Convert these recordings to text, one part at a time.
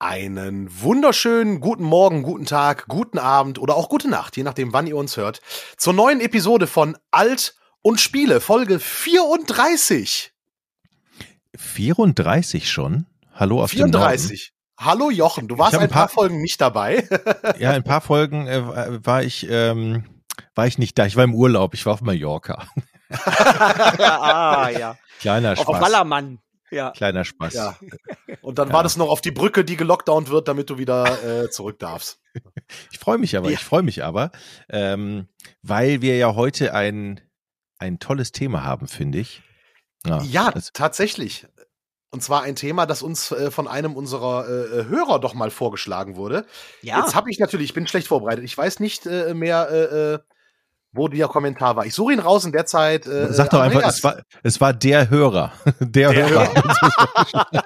Einen wunderschönen guten Morgen, guten Tag, guten Abend oder auch gute Nacht, je nachdem, wann ihr uns hört, zur neuen Episode von Alt und Spiele, Folge 34. 34 schon? Hallo auf 34. Hallo Jochen, du warst ein, ein paar, paar, Folgen nicht dabei. ja, ein paar Folgen äh, war ich ähm, war ich nicht da. Ich war im Urlaub. Ich war auf Mallorca. ah ja. Kleiner Spaß. Auf Ballermann. Ja. Kleiner Spaß. Ja. Und dann ja. war das noch auf die Brücke, die gelockdownt wird, damit du wieder äh, zurück darfst. Ich freue mich aber, ja. ich freue mich aber, ähm, weil wir ja heute ein, ein tolles Thema haben, finde ich. Ja, ja tatsächlich. Und zwar ein Thema, das uns äh, von einem unserer äh, Hörer doch mal vorgeschlagen wurde. Ja. Jetzt habe ich natürlich, ich bin schlecht vorbereitet. Ich weiß nicht äh, mehr, äh, äh, wo der Kommentar war. Ich suche ihn raus in der Zeit. Äh, Sag doch einfach, es war, es war der Hörer. Der, der Hörer.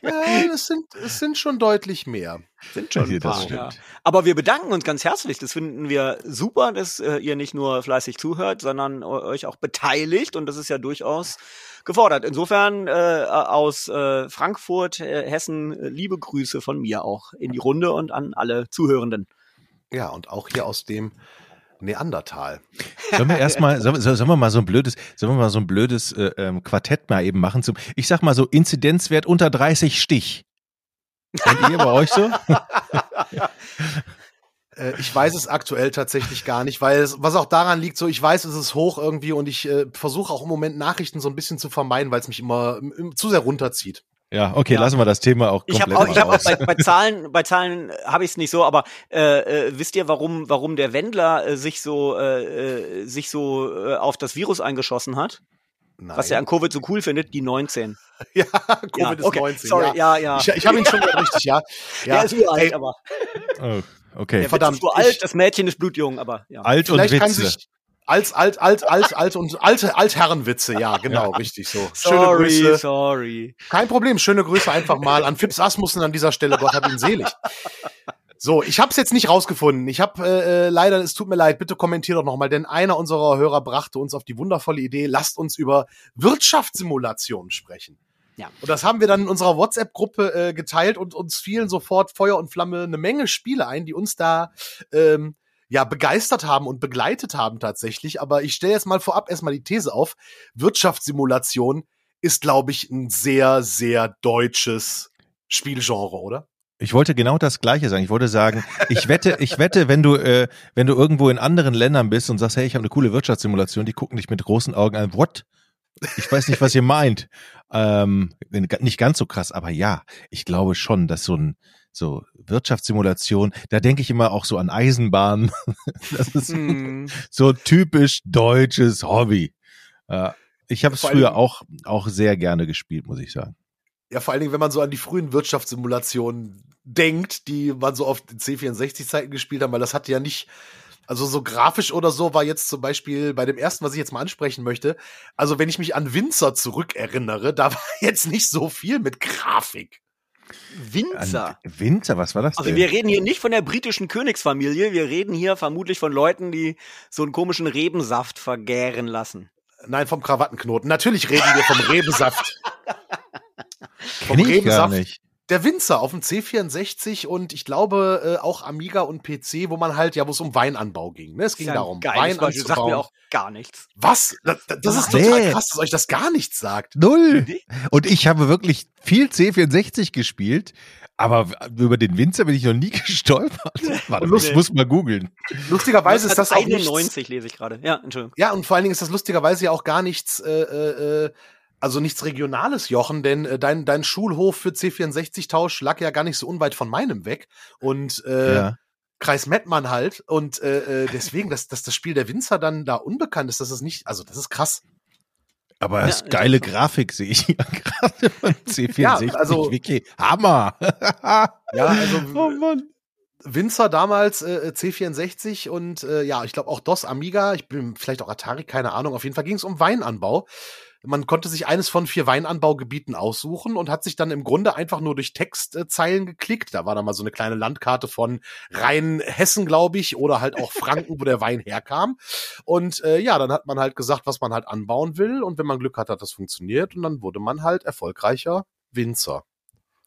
ja, es sind, es sind schon deutlich mehr. Sind schon ein paar, ja. Aber wir bedanken uns ganz herzlich. Das finden wir super, dass äh, ihr nicht nur fleißig zuhört, sondern euch auch beteiligt. Und das ist ja durchaus gefordert. Insofern äh, aus äh, Frankfurt, äh, Hessen, liebe Grüße von mir auch in die Runde und an alle Zuhörenden. Ja, und auch hier aus dem Neandertal. Sollen wir erstmal, sollen, sollen wir mal so ein blödes, sollen wir mal so ein blödes äh, ähm, Quartett mal eben machen zum, ich sag mal so Inzidenzwert unter 30 Stich. Seid ihr bei euch so? Äh, ich weiß es aktuell tatsächlich gar nicht, weil es, was auch daran liegt, so ich weiß, es ist hoch irgendwie und ich äh, versuche auch im Moment Nachrichten so ein bisschen zu vermeiden, weil es mich immer zu sehr runterzieht. Ja, okay, ja. lassen wir das Thema auch komplett Ich habe auch, ich hab auch bei, bei Zahlen, bei Zahlen habe ich es nicht so, aber äh, äh, wisst ihr, warum, warum der Wendler äh, sich so, äh, äh sich so äh, auf das Virus eingeschossen hat? Nein. Was er an Covid so cool findet, die 19. ja, Covid ja, ist okay, 19. Sorry, ja, ja. ja. Ich, ich habe ihn schon richtig, ja. ja. Der ist uralt, Ey. aber. Oh, okay. Der Verdammt. Ist so alt, das Mädchen ist blutjung, aber ja. Alt und Vielleicht Witze. Kann sich, als alt, alt, alt, alt und alte Altherrenwitze, ja, genau, ja. richtig so. Schöne sorry, Grüße. Sorry. Kein Problem, schöne Grüße einfach mal an Fips Asmussen an dieser Stelle. Gott hab ihn selig. So, ich habe es jetzt nicht rausgefunden. Ich habe äh, äh, leider, es tut mir leid, bitte kommentier doch nochmal, denn einer unserer Hörer brachte uns auf die wundervolle Idee, lasst uns über Wirtschaftssimulationen sprechen. Ja. Und das haben wir dann in unserer WhatsApp-Gruppe äh, geteilt und uns fielen sofort Feuer und Flamme eine Menge Spiele ein, die uns da ähm, ja begeistert haben und begleitet haben tatsächlich. Aber ich stelle jetzt mal vorab erstmal die These auf. Wirtschaftssimulation ist, glaube ich, ein sehr, sehr deutsches Spielgenre, oder? Ich wollte genau das Gleiche sagen. Ich wollte sagen, ich wette, ich wette, wenn du, äh, wenn du irgendwo in anderen Ländern bist und sagst, hey, ich habe eine coole Wirtschaftssimulation, die gucken dich mit großen Augen an. What? Ich weiß nicht, was ihr meint. Ähm, nicht ganz so krass, aber ja, ich glaube schon, dass so ein so Wirtschaftssimulation, da denke ich immer auch so an Eisenbahn. Das ist mm. so typisch deutsches Hobby. Ich habe es früher auch, auch sehr gerne gespielt, muss ich sagen. Ja, vor allen Dingen, wenn man so an die frühen Wirtschaftssimulationen denkt, die man so oft in C64-Zeiten gespielt hat, weil das hat ja nicht, also so grafisch oder so war jetzt zum Beispiel bei dem ersten, was ich jetzt mal ansprechen möchte, also wenn ich mich an Winzer zurückerinnere, da war jetzt nicht so viel mit Grafik. Winzer. An Winzer, was war das also denn? Also wir reden hier nicht von der britischen Königsfamilie, wir reden hier vermutlich von Leuten, die so einen komischen Rebensaft vergären lassen. Nein, vom Krawattenknoten. Natürlich reden wir vom Rebensaft. vom Rebensaft. Der Winzer auf dem C64 und ich glaube äh, auch Amiga und PC, wo man halt, ja, wo es um Weinanbau ging. Ne? Es ging ja darum, Wein anzubauen. sagt mir auch gar nichts. Was? Das, das ist total nee. krass, dass euch das gar nichts sagt. Null. Und ich habe wirklich viel C64 gespielt, aber über den Winzer bin ich noch nie gestolpert. Warte, Lust, muss mal googeln. Lustigerweise ist das auch 91 lese ich gerade. Ja, Entschuldigung. Ja, und vor allen Dingen ist das lustigerweise ja auch gar nichts äh, äh, also nichts Regionales, Jochen, denn äh, dein, dein Schulhof für C64-Tausch lag ja gar nicht so unweit von meinem weg. Und äh, ja. Kreis Mettmann halt. Und äh, äh, deswegen, dass, dass das Spiel der Winzer dann da unbekannt ist, das ist nicht, also das ist krass. Aber das ja, ist geile Grafik, sehe ich ja gerade von C64. ja, also, Wiki. Hammer. ja, also oh Mann. Winzer damals äh, C64 und äh, ja, ich glaube auch DOS Amiga, ich bin vielleicht auch Atari, keine Ahnung. Auf jeden Fall ging es um Weinanbau man konnte sich eines von vier Weinanbaugebieten aussuchen und hat sich dann im Grunde einfach nur durch Textzeilen geklickt. Da war dann mal so eine kleine Landkarte von Rheinhessen, glaube ich, oder halt auch Franken, wo der Wein herkam. Und äh, ja, dann hat man halt gesagt, was man halt anbauen will. Und wenn man Glück hat, hat das funktioniert. Und dann wurde man halt erfolgreicher Winzer.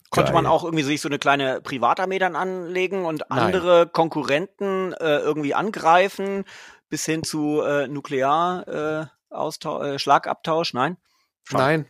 Konnte Geil. man auch irgendwie sich so eine kleine Privatarmee dann anlegen und Nein. andere Konkurrenten äh, irgendwie angreifen, bis hin zu äh, Nuklear äh, äh, Schlagabtausch? Nein? Schade. Nein,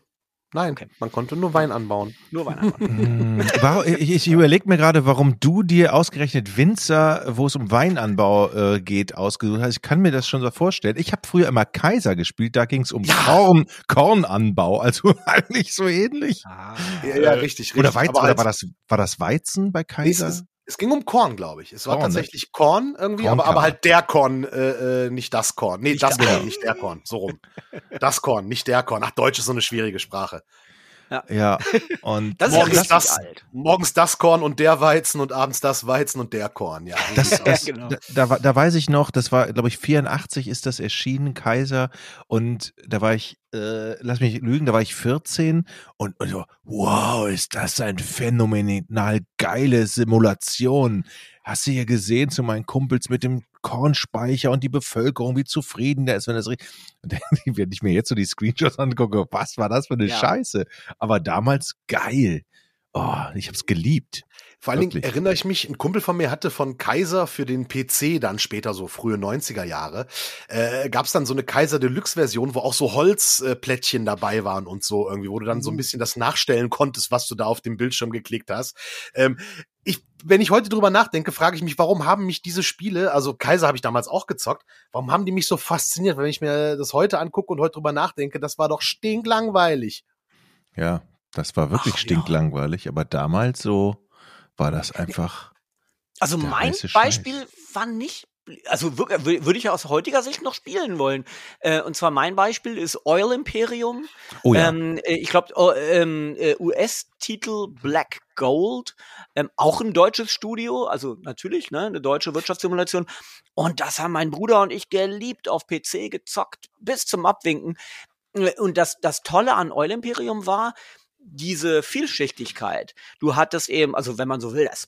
nein, Okay. man konnte nur Wein anbauen. Nur Weihnachten. Hm, warum- ich ich überlege mir gerade, warum du dir ausgerechnet Winzer, wo es um Weinanbau äh, geht, ausgesucht hast. Ich kann mir das schon so vorstellen. Ich habe früher immer Kaiser gespielt, da ging es um Korn, Kornanbau, also eigentlich so ähnlich. ah. Ja, ja, richtig, richtig. Oder Weizen, Aber oder war das, war das Weizen bei Nee, es, Kaiser? Es ging um Korn, glaube ich. Es war Korn, ne? tatsächlich Korn irgendwie, Korn aber, aber man. halt der Korn, äh, äh, nicht das Korn. Nee, Nicht das Korn, nicht der Korn. So rum. Das Korn, nicht der Korn. Ach, Deutsch ist so eine schwierige Sprache. Ja, und Das ist ja Morgens richtig das, alt. morgens das Korn und der Weizen und abends das Weizen und der Korn. Ja, Das, das, aus. genau. da, da, war- da weiß ich noch, das war, glaube ich, 84 ist das erschienen, Kaiser. Und da war ich, äh, lass mich lügen, da war ich 14 und, und so, wow, ist das ein phänomenal geile Simulation. Hast du hier gesehen zu meinen Kumpels mit dem Kornspeicher und die Bevölkerung, wie zufrieden der ist, wenn das richtig. Wenn ich mir jetzt so die Screenshots angucke, was war das für eine Ja. Scheiße? Aber damals geil. Oh, ich hab's geliebt. Vor allen Dingen erinnere ich mich, ein Kumpel von mir hatte von Kaiser für den PC dann später so frühe 90er Jahre, äh, gab es dann so eine Kaiser Deluxe Version, wo auch so Holzplättchen äh, dabei waren und so irgendwie, wo du dann so ein bisschen das nachstellen konntest, was du da auf dem Bildschirm geklickt hast. Ähm, ich, wenn ich heute drüber nachdenke, frage ich mich, warum haben mich diese Spiele, also Kaiser habe ich damals auch gezockt, warum haben die mich so fasziniert? Wenn ich mir das heute angucke und heute drüber nachdenke, das war doch stinklangweilig. Ja, das war wirklich Ach, ja. stinklangweilig, aber damals so war das einfach. Also Der mein. Beispiel war nicht, also würde ich aus heutiger Sicht noch spielen wollen. Äh, und zwar mein Beispiel ist Oil Imperium. Oh ja. Ähm, äh, ich glaube, oh, ähm, äh, US-Titel Black Gold, ähm, auch ein deutsches Studio, also natürlich, ne, eine deutsche Wirtschaftssimulation. Und das haben mein Bruder und ich geliebt auf PC gezockt bis zum Abwinken. Äh, Und das, das Tolle an Oil Imperium war diese Vielschichtigkeit. Du hattest eben, also wenn man so will, das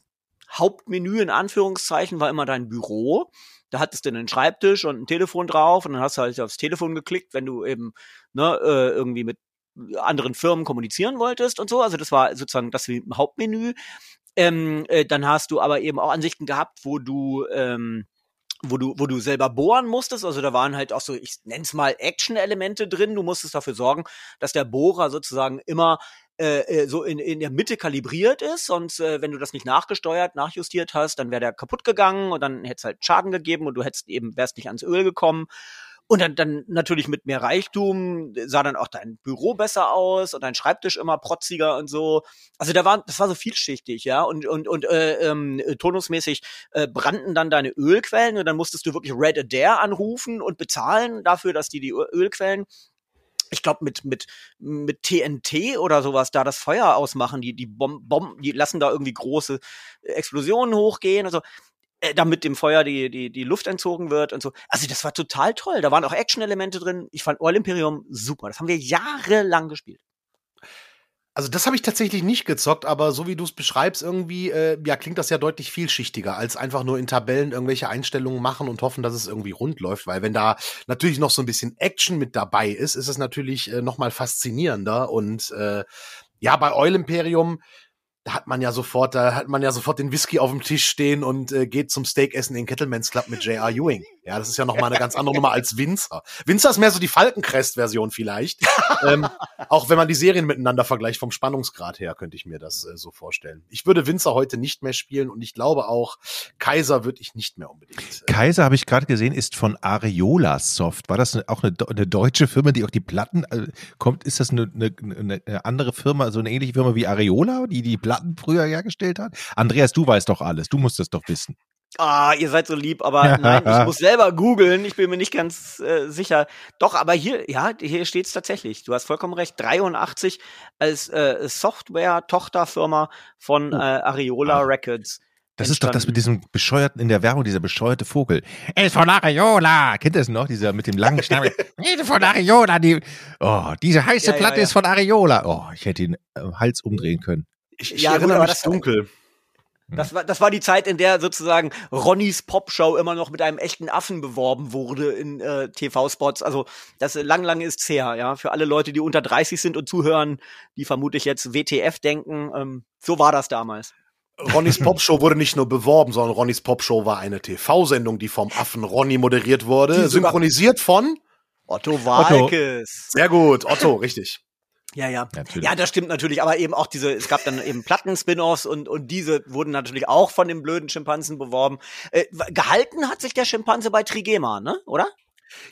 Hauptmenü in Anführungszeichen war immer dein Büro. Da hattest du einen Schreibtisch und ein Telefon drauf und dann hast du halt aufs Telefon geklickt, wenn du eben ne, äh, irgendwie mit anderen Firmen kommunizieren wolltest und so. Also das war sozusagen das Hauptmenü. Ähm, äh, dann hast du aber eben auch Ansichten gehabt, wo du ähm, wo du, wo du selber bohren musstest. Also da waren halt auch so, ich nenn's mal Action-Elemente drin. Du musstest dafür sorgen, dass der Bohrer sozusagen immer äh, äh, so in, in der Mitte kalibriert ist. Und äh, wenn du das nicht nachgesteuert, nachjustiert hast, dann wäre der kaputt gegangen und dann hätte es halt Schaden gegeben und du hättest eben, wärst nicht ans Öl gekommen. Und dann, dann natürlich mit mehr Reichtum sah dann auch dein Büro besser aus und dein Schreibtisch immer protziger und so. Also da war, das war so vielschichtig, ja. Und und und äh, ähm, tonusmäßig äh, brannten dann deine Ölquellen und dann musstest du wirklich Red Adair anrufen und bezahlen dafür, dass die die Ölquellen ich glaube mit mit mit TNT oder sowas da das Feuer ausmachen, die die Bom Bomben, die lassen da irgendwie große Explosionen hochgehen und so äh, damit dem Feuer die, die, die Luft entzogen wird und so. Also das war total toll. Da waren auch Action-Elemente drin. Ich fand Oil Imperium super. Das haben wir jahrelang gespielt. Also das habe ich tatsächlich nicht gezockt, aber so wie du es beschreibst, irgendwie, äh, ja, klingt das ja deutlich vielschichtiger, als einfach nur in Tabellen irgendwelche Einstellungen machen und hoffen, dass es irgendwie rund läuft. Weil wenn da natürlich noch so ein bisschen Action mit dabei ist, ist es natürlich äh, noch mal faszinierender. Und äh, ja, bei Oil Imperium, da hat man ja sofort, da hat man ja sofort den Whisky auf dem Tisch stehen und äh, geht zum Steakessen in Kettleman's Club mit J.R. Ewing. Ja, das ist ja noch mal eine ganz andere Nummer als Winzer. Winzer ist mehr so die Falkencrest-Version vielleicht. ähm, auch wenn man die Serien miteinander vergleicht, vom Spannungsgrad her, könnte ich mir das äh, so vorstellen. Ich würde Winzer heute nicht mehr spielen und ich glaube auch, Kaiser würde ich nicht mehr unbedingt. Äh, Kaiser habe ich gerade gesehen, ist von Areola Soft. War das auch eine, eine deutsche Firma, die auch die Platten äh, kommt? Ist das eine, eine, eine andere Firma, so eine ähnliche Firma wie Areola, die die Platten früher hergestellt hat? Andreas, du weißt doch alles. Du musst das doch wissen. Ah, ihr seid so lieb, aber nein, ich muss selber googeln. Ich bin mir nicht ganz äh, sicher. Doch, aber hier, ja, hier steht's tatsächlich. Du hast vollkommen recht. 83 als äh, Software-Tochterfirma von äh, Areola Ah. Records. Das ist doch das mit entstanden. diesem bescheuerten, in der Werbung, dieser bescheuerte Vogel. Er ist von Areola. Kennt ihr das noch? Dieser mit dem langen Schnabel. Ist von Areola. Die, oh, diese heiße Ja, ja, Platte ja. ist von Areola. Oh, ich hätte ihn äh, Hals umdrehen können. Ich, ich Ja, erinnere aber mich das- dunkel. Das war, das war die Zeit, in der sozusagen Ronnys Popshow immer noch mit einem echten Affen beworben wurde in äh, TV-Spots. Also das lang, lang ist her, ja. Für alle Leute, die unter 30 sind und zuhören, die vermutlich jetzt WTF denken, ähm, so war das damals. Ronnys Popshow wurde nicht nur beworben, sondern Ronnys Popshow war eine TV-Sendung, die vom Affen Ronny moderiert wurde, synchronisiert von Otto Walkes. Sehr gut, Otto, richtig. Ja, ja. Natürlich. Ja, das stimmt natürlich, aber eben auch diese, es gab dann eben Platten-Spin-Offs und, und diese wurden natürlich auch von dem blöden Schimpansen beworben. Äh, gehalten hat sich der Schimpanse bei Trigema, ne? Oder?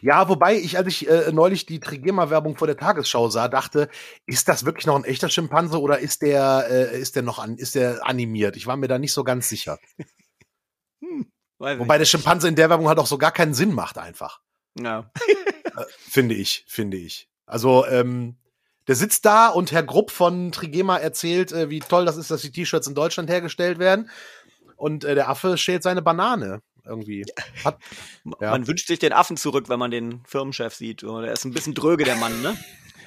Ja, wobei ich, als ich äh, neulich die Trigema-Werbung vor der Tagesschau sah, dachte, ist das wirklich noch ein echter Schimpanse oder ist der, äh, ist der noch an, ist der animiert? Ich war mir da nicht so ganz sicher. hm, wobei der Schimpanse in der Werbung halt auch so gar keinen Sinn macht, einfach. Ja. äh, finde ich, finde ich. Also, ähm, der sitzt da und Herr Grupp von Trigema erzählt, äh, wie toll das ist, dass die T-Shirts in Deutschland hergestellt werden. Und äh, der Affe schält seine Banane irgendwie. Hat, ja. Man wünscht sich den Affen zurück, wenn man den Firmenchef sieht. Der ist ein bisschen dröge, der Mann, ne?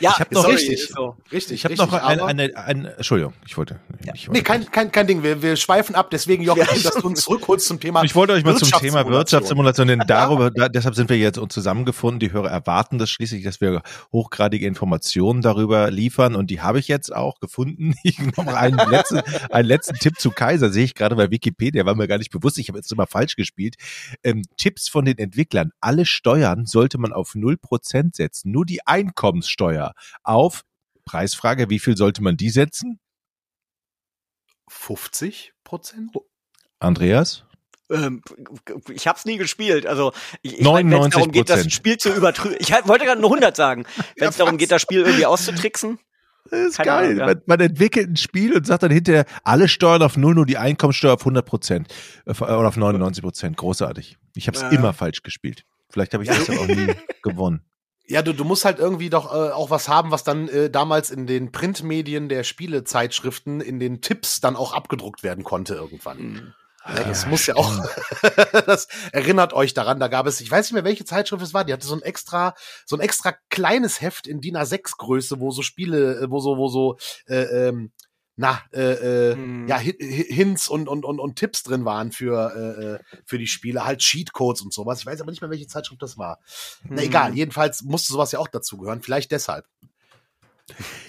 Ja, ich habe noch richtig, so. richtig. Ich habe noch eine, eine, eine, Entschuldigung, ich wollte. Ja. Ich wollte nee, kein, kein, kein Ding. Wir, wir schweifen ab. Deswegen Jochen, ja. dass du uns zurückholst zum Thema. Ich wollte euch mal zum Thema Wirtschaftssimulation, denn darüber, da, deshalb sind wir jetzt uns zusammengefunden. Die Hörer erwarten das schließlich, dass wir hochgradige Informationen darüber liefern und die habe ich jetzt auch gefunden. Ich noch einen letzten, einen letzten Tipp zu Kaiser sehe ich gerade bei Wikipedia, war mir gar nicht bewusst. Ich habe jetzt immer falsch gespielt. Ähm, Tipps von den Entwicklern: Alle Steuern sollte man auf null Prozent setzen. Nur die Einkommenssteuer auf Preisfrage, wie viel sollte man die setzen? 50 Prozent? Andreas? Ähm, ich habe es nie gespielt. Also ich, ich 99 wenn es darum geht, das Spiel zu übertrüben. Ich wollte gerade nur 100 sagen. Wenn es ja, darum geht, das Spiel irgendwie auszutricksen. Das ist geil. Ahnung, ja. man, man, entwickelt ein Spiel und sagt dann hinterher, alle Steuern auf null, nur die Einkommensteuer auf 100 Prozent. Äh, oder auf 99 Prozent. Großartig. Ich habe es äh. immer falsch gespielt. Vielleicht habe ich das ja auch nie gewonnen. Ja, du, du musst halt irgendwie doch äh, auch was haben, was dann äh, damals in den Printmedien der Spielezeitschriften in den Tipps dann auch abgedruckt werden konnte irgendwann. Mhm. Ja, das ja, muss ja auch, das erinnert euch daran, da gab es, ich weiß nicht mehr, welche Zeitschrift es war, die hatte so ein extra, so ein extra kleines Heft in DIN A6 Größe, wo so Spiele, äh, wo so, wo so, äh, ähm, na, äh, äh, hm. ja, Hints und, und, und, und Tipps drin waren für, äh, äh, für die Spiele, halt Cheatcodes und sowas. Ich weiß aber nicht mehr, welche Zeitschrift das war. Hm. Na egal, jedenfalls musste sowas ja auch dazugehören, vielleicht deshalb.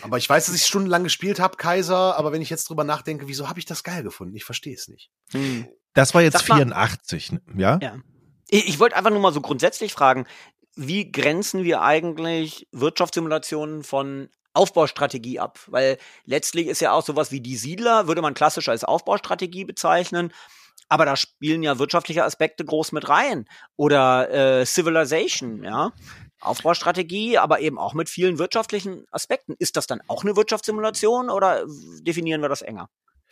Aber ich weiß, dass ich stundenlang gespielt habe, Kaiser, aber wenn ich jetzt drüber nachdenke, wieso habe ich das geil gefunden? Ich verstehe es nicht. Hm. Das war jetzt Sag 84, mal, ja? Ja. Ich, ich wollte einfach nur mal so grundsätzlich fragen, wie grenzen wir eigentlich Wirtschaftssimulationen von Aufbaustrategie ab, weil letztlich ist ja auch sowas wie die Siedler, würde man klassisch als Aufbaustrategie bezeichnen, aber da spielen ja wirtschaftliche Aspekte groß mit rein. Oder äh, Civilization, ja. Aufbaustrategie, aber eben auch mit vielen wirtschaftlichen Aspekten. Ist das dann auch eine Wirtschaftssimulation oder definieren wir das enger?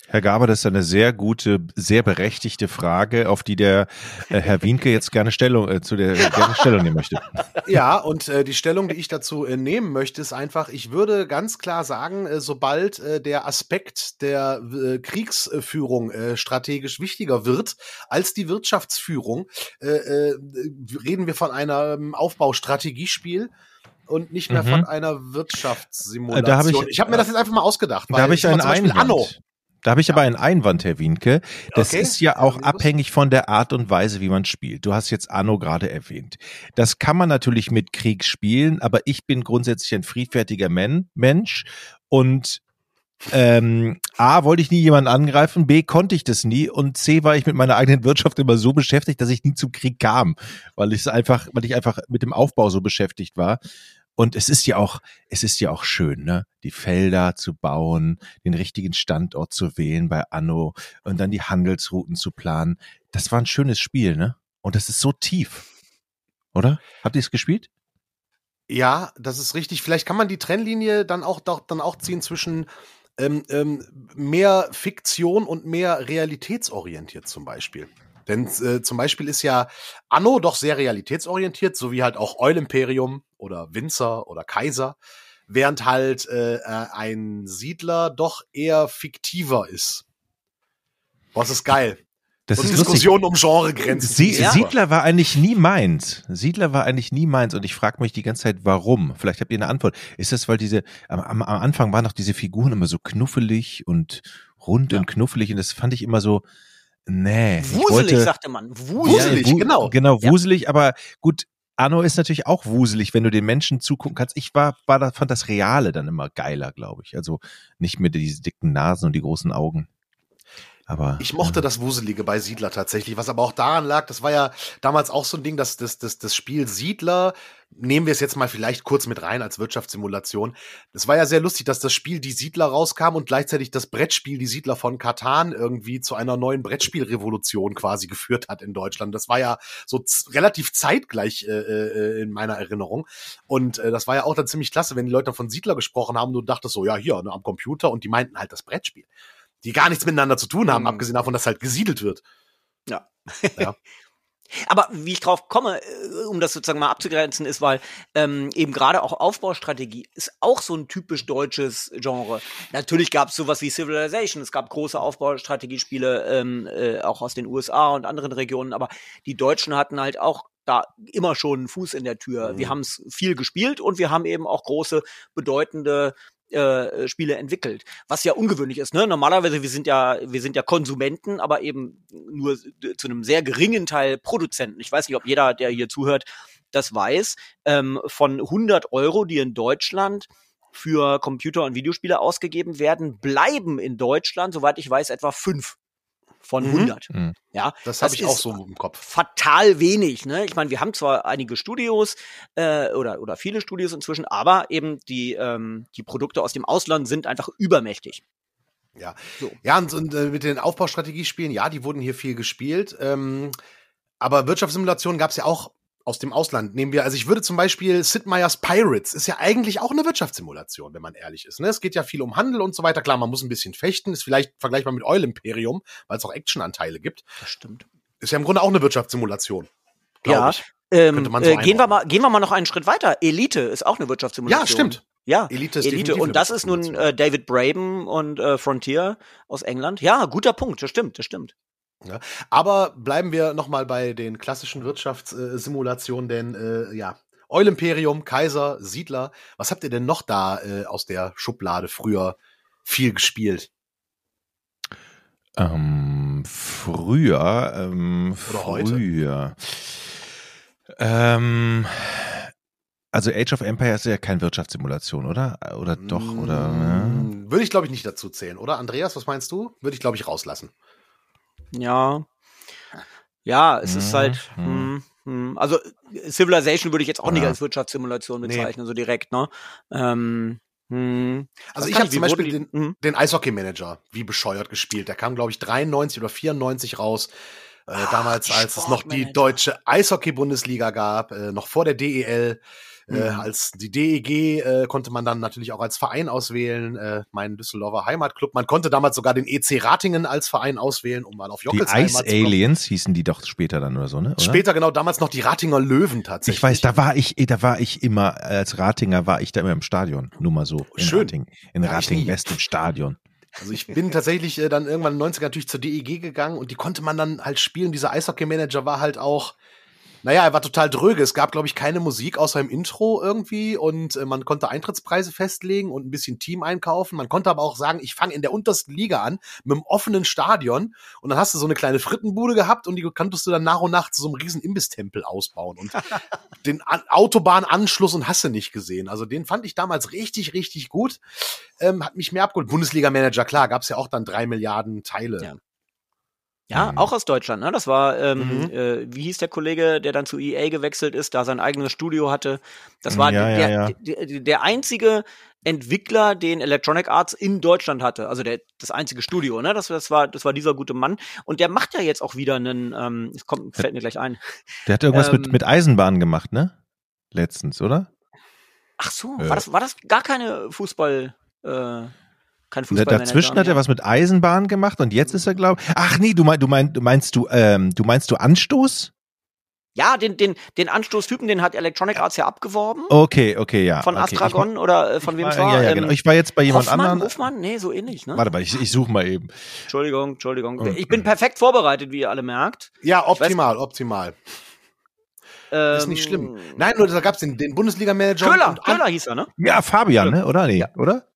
Herr Gaber, das ist eine sehr gute, sehr berechtigte Frage, auf die der äh, Herr Wienke jetzt gerne Stellung äh, zu der gerne Stellung nehmen möchte. Ja, und äh, die Stellung, die ich dazu äh, nehmen möchte, ist einfach, ich würde ganz klar sagen, äh, sobald äh, der Aspekt der Kriegsführung strategisch wichtiger wird als die Wirtschaftsführung, reden wir von einem Aufbaustrategiespiel und nicht mehr mhm. von einer Wirtschaftssimulation. Da hab ich ich habe mir das jetzt einfach mal ausgedacht. Da habe ich einen Einwand. Anno. Da habe ich aber einen Einwand, Herr Wienke. Das okay. ist ja auch abhängig von der Art und Weise, wie man spielt. Du hast jetzt Anno gerade erwähnt. Das kann man natürlich mit Krieg spielen, aber ich bin grundsätzlich ein friedfertiger Men Mensch und ähm, A, wollte ich nie jemanden angreifen, B, konnte ich das nie und C, war ich mit meiner eigenen Wirtschaft immer so beschäftigt, dass ich nie zum Krieg kam, weil ich es einfach, weil ich einfach mit dem Aufbau so beschäftigt war. Und es ist ja auch, es ist ja auch schön, ne? Die Felder zu bauen, den richtigen Standort zu wählen bei Anno und dann die Handelsrouten zu planen. Das war ein schönes Spiel, ne? Und das ist so tief. Oder? Habt ihr es gespielt? Ja, das ist richtig. Vielleicht kann man die Trennlinie dann auch, doch, dann auch ziehen zwischen ähm, ähm, mehr Fiktion und mehr realitätsorientiert zum Beispiel. Denn äh, zum Beispiel ist ja Anno doch sehr realitätsorientiert, so wie halt auch Eulimperium oder Winzer oder Kaiser, während halt äh, äh, ein Siedler doch eher fiktiver ist. Was ist geil. Das so ist Diskussion um Genregrenzen. Sie, Ja. Siedler war eigentlich nie meins. Siedler war eigentlich nie meins und ich frage mich die ganze Zeit, warum? Vielleicht habt ihr eine Antwort. Ist das, weil diese, am, am, am Anfang waren doch diese Figuren immer so knuffelig und rund und knuffelig und das fand ich immer so, nee. Wuselig, wollte- sagte man. Wuselig. Wuselig, wu- genau. Genau, Ja. wuselig, aber gut, Anno ist natürlich auch wuselig, wenn du den Menschen zugucken kannst. Ich war, war da, fand das Reale dann immer geiler, glaube ich. Also nicht mit diese dicken Nasen und die großen Augen. Aber Ich mochte das Wuselige bei Siedler tatsächlich, was aber auch daran lag, das war ja damals auch so ein Ding, dass das, das, das Spiel Siedler, nehmen wir es jetzt mal vielleicht kurz mit rein als Wirtschaftssimulation. Das war ja sehr lustig, dass das Spiel Die Siedler rauskam und gleichzeitig das Brettspiel Die Siedler von Katan irgendwie zu einer neuen Brettspielrevolution quasi geführt hat in Deutschland. Das war ja so relativ zeitgleich äh, äh, in meiner Erinnerung. Und äh, das war ja auch dann ziemlich klasse, wenn die Leute von Siedler gesprochen haben, du dachtest so, ja, hier, ne, am Computer und die meinten halt das Brettspiel. Die gar nichts miteinander zu tun haben, Mhm. abgesehen davon, dass halt gesiedelt wird. Ja. Ja. Aber wie ich drauf komme, äh, um das sozusagen mal abzugrenzen, ist, weil ähm, eben gerade auch Aufbaustrategie ist auch so ein typisch deutsches Genre. Natürlich gab es sowas wie Civilization, es gab große Aufbaustrategiespiele ähm, äh, auch aus den USA und anderen Regionen, aber die Deutschen hatten halt auch da immer schon einen Fuß in der Tür. Mhm. Wir haben es viel gespielt und wir haben eben auch große, bedeutende äh, Spiele entwickelt, was ja ungewöhnlich ist. Ne? Normalerweise wir sind ja wir sind ja Konsumenten, aber eben nur zu einem sehr geringen Teil Produzenten. Ich weiß nicht, ob jeder, der hier zuhört, das weiß. Ähm, von 100 Euro, die in Deutschland für Computer- und Videospiele ausgegeben werden, bleiben in Deutschland, soweit ich weiß, etwa fünf von Mhm. 100. Mhm. Ja, Das habe ich auch so im Kopf. fatal wenig. Ne? Ich meine, wir haben zwar einige Studios äh, oder oder viele Studios inzwischen, aber eben die ähm, die Produkte aus dem Ausland sind einfach übermächtig. Ja, So. ja und, und äh, mit den Aufbaustrategiespielen, ja, die wurden hier viel gespielt. Ähm, aber Wirtschaftssimulationen gab es ja auch aus dem Ausland. Nehmen wir, also ich würde zum Beispiel Sid Meier's Pirates ist ja eigentlich auch eine Wirtschaftssimulation, wenn man ehrlich ist. Ne? Es geht ja viel um Handel und so weiter. Klar, man muss ein bisschen fechten, ist vielleicht vergleichbar mit Oil Imperium, weil es auch Actionanteile gibt. Das stimmt. Ist ja im Grunde auch eine Wirtschaftssimulation. Ja, ich. Ähm, Könnte man so äh, gehen wir mal gehen wir mal noch einen Schritt weiter. Elite ist auch eine Wirtschaftssimulation. Ja, stimmt. Ja, Elite ist Elite. Und das ist nun äh, David Braben und äh, Frontier aus England. Ja, guter Punkt. Das stimmt. Das stimmt. Aber bleiben wir nochmal bei den klassischen Wirtschaftssimulationen, denn äh, ja, Oil Imperium, Kaiser, Siedler, was habt ihr denn noch da äh, aus der Schublade früher viel gespielt? Ähm, früher, ähm, Oder heute? früher. Ähm, also Age of Empires ist ja keine Wirtschaftssimulation, oder? Oder doch, oder? Ja. Mm, Würde ich, glaube ich, nicht dazu zählen, oder? Andreas, was meinst du? Würde ich, glaube ich, rauslassen. Ja. Ja, es ist Mhm, halt. mhm. Hm, hm. Also Civilization würde ich jetzt auch nicht Ja. als Wirtschaftssimulation Nee. bezeichnen, so direkt, ne? Ähm, hm. Also Weiß ich habe nicht, zum Beispiel den, den Eishockey-Manager wie bescheuert gespielt. Der kam, glaube ich, 93 oder 94 raus. Äh, damals, als es noch die deutsche Eishockey-Bundesliga gab, äh, noch vor der DEL. Äh, Mhm. als die DEG äh, konnte man dann natürlich auch als Verein auswählen, äh, meinen Düsseldorfer Heimatclub. Man konnte damals sogar den EC Ratingen als Verein auswählen, um mal auf Die Jockels Ice Heimat zu kommen. Aliens hießen die doch später dann oder so, ne? Oder? Später genau, damals noch die Ratinger Löwen tatsächlich. Ich weiß, da war ich, da war ich immer, als Ratinger war ich da immer im Stadion. Nur mal so. In Schön. Rating, in Ja, Rating. West im Stadion. Also ich bin tatsächlich äh, dann irgendwann in den 90ern natürlich zur DEG gegangen und die konnte man dann halt spielen. Dieser Eishockey-Manager war halt auch, naja, er war total dröge. Es gab, glaube ich, keine Musik außer im Intro irgendwie und äh, man konnte Eintrittspreise festlegen und ein bisschen Team einkaufen. Man konnte aber auch sagen, ich fange in der untersten Liga an mit einem offenen Stadion und dann hast du so eine kleine Frittenbude gehabt und die konntest du dann nach und nach zu so einem riesen Imbistempel ausbauen und den An Autobahnanschluss und hast du nicht gesehen. Also den fand ich damals richtig, richtig gut. Ähm, hat mich mehr abgeholt. Bundesliga-Manager, klar, gab es ja auch dann drei Milliarden Teile. Ja. Ja, Mhm. auch aus Deutschland, ne? Das war, ähm, Mhm. äh, wie hieß der Kollege, der dann zu EA gewechselt ist, da sein eigenes Studio hatte. Das war Ja, ja, der, ja. Der, der einzige Entwickler, den Electronic Arts in Deutschland hatte. Also der, das einzige Studio, ne? Das, das war, das war dieser gute Mann. Und der macht ja jetzt auch wieder einen, ähm, es kommt, fällt mir gleich ein. Der hat irgendwas mit, Ähm, mit Eisenbahn gemacht, ne? Letztens, oder? Ach so, Äh. war das, war das gar keine Fußball, äh, kein Da, Fußball. dazwischen hat er was mit Eisenbahn gemacht und jetzt ist er, glaube Ach nee, du, mein, du, mein, du meinst du, ähm, du meinst du Anstoß? Ja, den, den, den Anstoßtypen, den hat Electronic Arts ja abgeworben. Okay, okay, ja. Von okay. Astragon Ich- oder äh, von wem war, es war. Ja, ja, Ähm, genau. Ich war jetzt bei jemand Hoffmann, anderem. Hoffmann? Nee, so ähnlich, ne? Warte mal, ich, ich suche mal eben. Entschuldigung, Entschuldigung. Okay. Ich bin perfekt vorbereitet, wie ihr alle merkt. Ja, optimal, optimal. Ähm, Ist nicht schlimm. Nein, nur da gab's den, den Bundesliga-Manager. Köhler, Köhler hieß er, ne? Ja, Fabian, ne? Oder? Nee, oder?